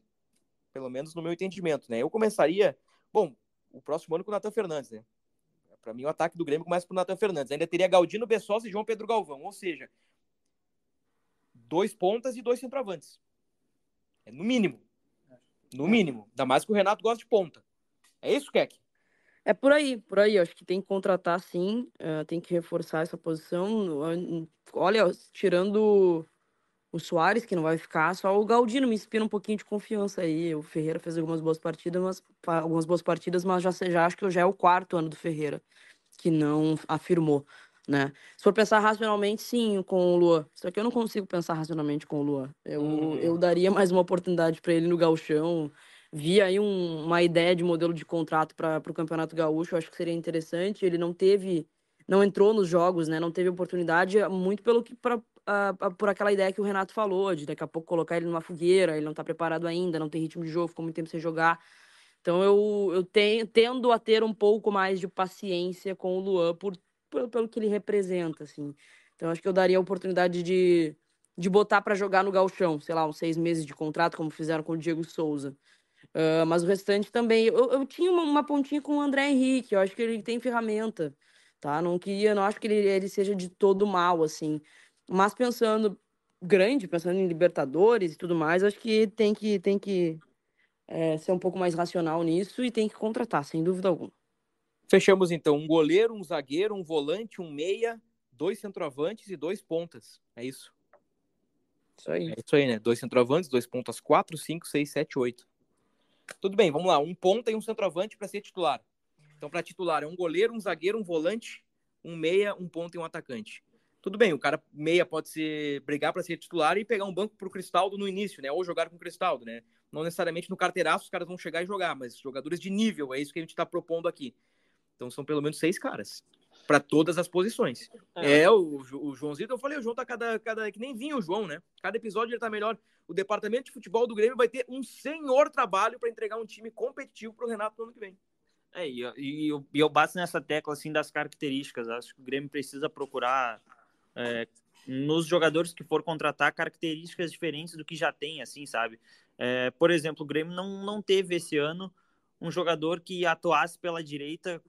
B: pelo menos no meu entendimento, né? Eu começaria, bom, o próximo ano com o Natan Fernandes, né? Para mim, o ataque do Grêmio começa por Natan Fernandes. Ainda teria Galdino, Bessosa e João Pedro Galvão. Ou seja, dois pontas e dois centroavantes. É no mínimo. No mínimo. Ainda mais que o Renato gosta de ponta. É isso, Keck?
D: É por aí, por aí. Acho que tem que contratar sim, uh, tem que reforçar essa posição. Olha, tirando o Soares, que não vai ficar, só o Galdino me inspira um pouquinho de confiança aí. O Ferreira fez algumas boas partidas, mas algumas boas partidas, mas já, já acho que já é o quarto ano do Ferreira que não afirmou, né? Se for pensar racionalmente, sim, com o Luan. Só que eu não consigo pensar racionalmente com o Luan. Eu, hum. eu daria mais uma oportunidade para ele no Gauchão. Vi aí um, uma ideia de modelo de contrato para o Campeonato Gaúcho, eu acho que seria interessante. Ele não teve, não entrou nos jogos, né? Não teve oportunidade, muito pelo que pra, uh, por aquela ideia que o Renato falou, de daqui a pouco colocar ele numa fogueira, ele não tá preparado ainda, não tem ritmo de jogo, ficou muito tempo sem jogar. Então eu, eu tendo a ter um pouco mais de paciência com o Luan por, por pelo que ele representa, assim. Então acho que eu daria a oportunidade de, de botar para jogar no galchão, sei lá, uns seis meses de contrato, como fizeram com o Diego Souza. Uh, mas o restante também. Eu, eu tinha uma, uma, pontinha com o André Henrique, eu acho que ele tem ferramenta, tá? Não queria, não acho que ele, ele seja de todo mal, assim. Mas pensando grande, pensando em Libertadores e tudo mais, acho que tem que, tem que é, ser um pouco mais racional nisso e tem que contratar, sem dúvida alguma.
B: Fechamos então um goleiro, um zagueiro, um volante, um meia, dois centroavantes e dois pontas. É isso.
D: Isso aí.
B: É isso aí, né? Dois centroavantes, dois pontas, quatro, cinco, seis, sete, oito. Tudo bem, vamos lá. Um ponta e um centroavante para ser titular. Então, para titular é um goleiro, um zagueiro, um volante, um meia, um ponta e um atacante. Tudo bem, o cara meia pode ser brigar para ser titular e pegar um banco para o Cristaldo no início, né? Ou jogar com o Cristaldo, né? Não necessariamente no carteiraço os caras vão chegar e jogar, mas jogadores de nível, é isso que a gente está propondo aqui. Então são pelo menos seis caras para todas as posições. É, é o, o Joãozito, eu falei, o João tá cada, cada. Que nem vinha o João, né? Cada episódio ele tá melhor. O departamento de futebol do Grêmio vai ter um senhor trabalho para entregar um time competitivo para o Renato no ano que vem.
C: É, e, e, eu, eu bato nessa tecla assim das características. Acho que o Grêmio precisa procurar é, nos jogadores que for contratar características diferentes do que já tem, assim, sabe? É, por exemplo, o Grêmio não, não teve esse ano um jogador que atuasse pela direita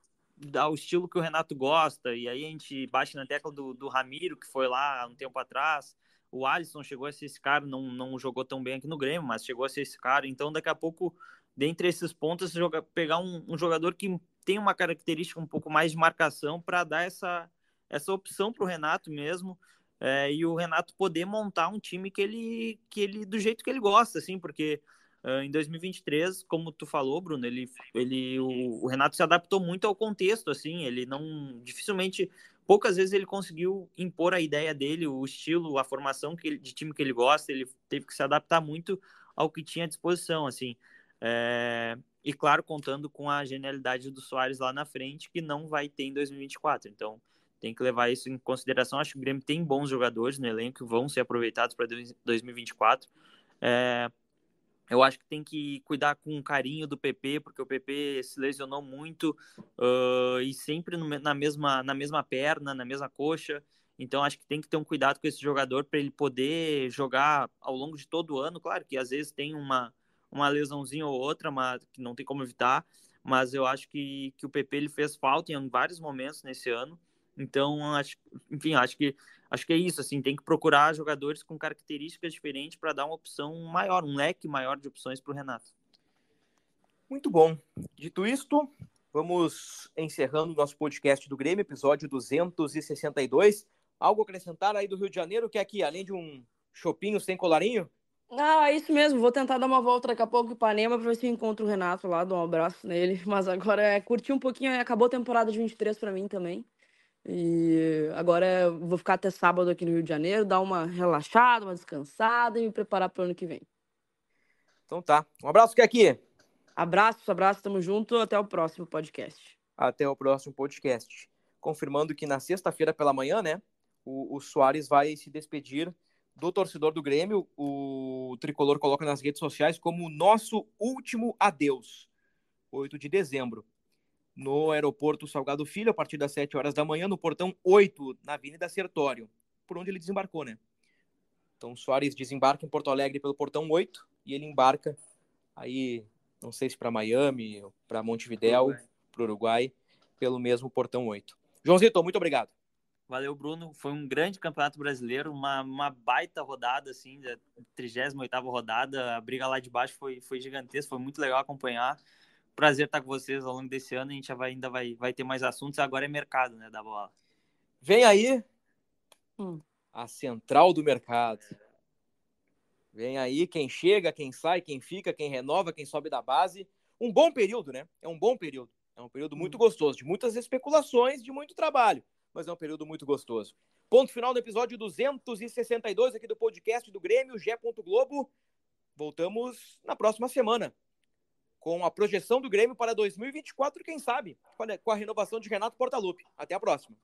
C: ao estilo que o Renato gosta, e aí a gente bate na tecla do, do Ramiro, que foi lá um tempo atrás, o Alisson chegou a ser esse cara, não, não jogou tão bem aqui no Grêmio, mas chegou a ser esse cara, então daqui a pouco, dentre esses pontos, joga, pegar um, um jogador que tem uma característica um pouco mais de marcação para dar essa, essa opção para o Renato mesmo. É, e o Renato poder montar um time que ele, que ele do jeito que ele gosta, assim, porque uh, em 2023, como tu falou, Bruno, ele, ele o, o, Renato se adaptou muito ao contexto, assim, ele não dificilmente, poucas vezes ele conseguiu impor a ideia dele, o estilo, a formação que de time que ele gosta, ele teve que se adaptar muito ao que tinha à disposição, assim. É, e claro, contando com a genialidade do Soares lá na frente, que não vai ter em 2024. Então, tem que levar isso em consideração. Acho que o Grêmio tem bons jogadores no elenco que vão ser aproveitados para 2024. É, eu acho que tem que cuidar com carinho do PP, porque o PP se lesionou muito uh, e sempre no, na, mesma, na mesma perna, na mesma coxa. Então acho que tem que ter um cuidado com esse jogador para ele poder jogar ao longo de todo o ano. Claro que às vezes tem uma, uma lesãozinha ou outra, mas que não tem como evitar. Mas eu acho que, que o PP ele fez falta em vários momentos nesse ano. Então, acho, enfim, acho que acho que é isso, assim, tem que procurar jogadores com características diferentes para dar uma opção maior, um leque maior de opções para o Renato.
B: Muito bom. Dito isto, vamos encerrando o nosso podcast do Grêmio, episódio 262. Algo acrescentar aí do Rio de Janeiro, que é aqui, além de um chopinho sem colarinho?
D: Ah, é isso mesmo. Vou tentar dar uma volta daqui a pouco em Ipanema para ver se eu encontro o Renato lá, dou um abraço nele. Mas agora é curtir um pouquinho, acabou a temporada de 23 para mim também. E agora vou ficar até sábado aqui no Rio de Janeiro, dar uma relaxada, uma descansada e me preparar para o ano que vem.
B: Então tá. Um abraço, que aqui.
D: Abraço, abraço, tamo junto. Até o próximo podcast.
B: Até o próximo podcast. Confirmando que na sexta-feira pela manhã, né, o, o Soares vai se despedir do torcedor do Grêmio. O tricolor coloca nas redes sociais como nosso último adeus. 8 de dezembro no aeroporto Salgado Filho, a partir das 7 horas da manhã, no portão 8, na Avenida Sertório, por onde ele desembarcou, né? Então, Soares desembarca em Porto Alegre pelo portão 8 e ele embarca aí, não sei se para Miami, para Montevidéu, para o Uruguai, pelo mesmo portão 8. Joãozito, muito obrigado.
C: Valeu, Bruno. Foi um grande campeonato brasileiro, uma, uma baita rodada, assim, da 38 rodada. A briga lá de baixo foi, foi gigantesca, foi muito legal acompanhar. Prazer estar com vocês ao longo desse ano. A gente vai, ainda vai, vai ter mais assuntos. Agora é mercado, né, da bola.
B: Vem aí
D: Hum.
B: a central do mercado. Vem aí quem chega, quem sai, quem fica, quem renova, quem sobe da base. Um bom período, né? É um bom período. É um período muito gostoso, de muitas especulações, de muito trabalho, mas é um período muito gostoso. Ponto final do episódio 262 aqui do podcast do Grêmio, Gé. Globo. Voltamos na próxima semana com a projeção do Grêmio para 2024, quem sabe, com a renovação de Renato Portaluppi. Até a próxima.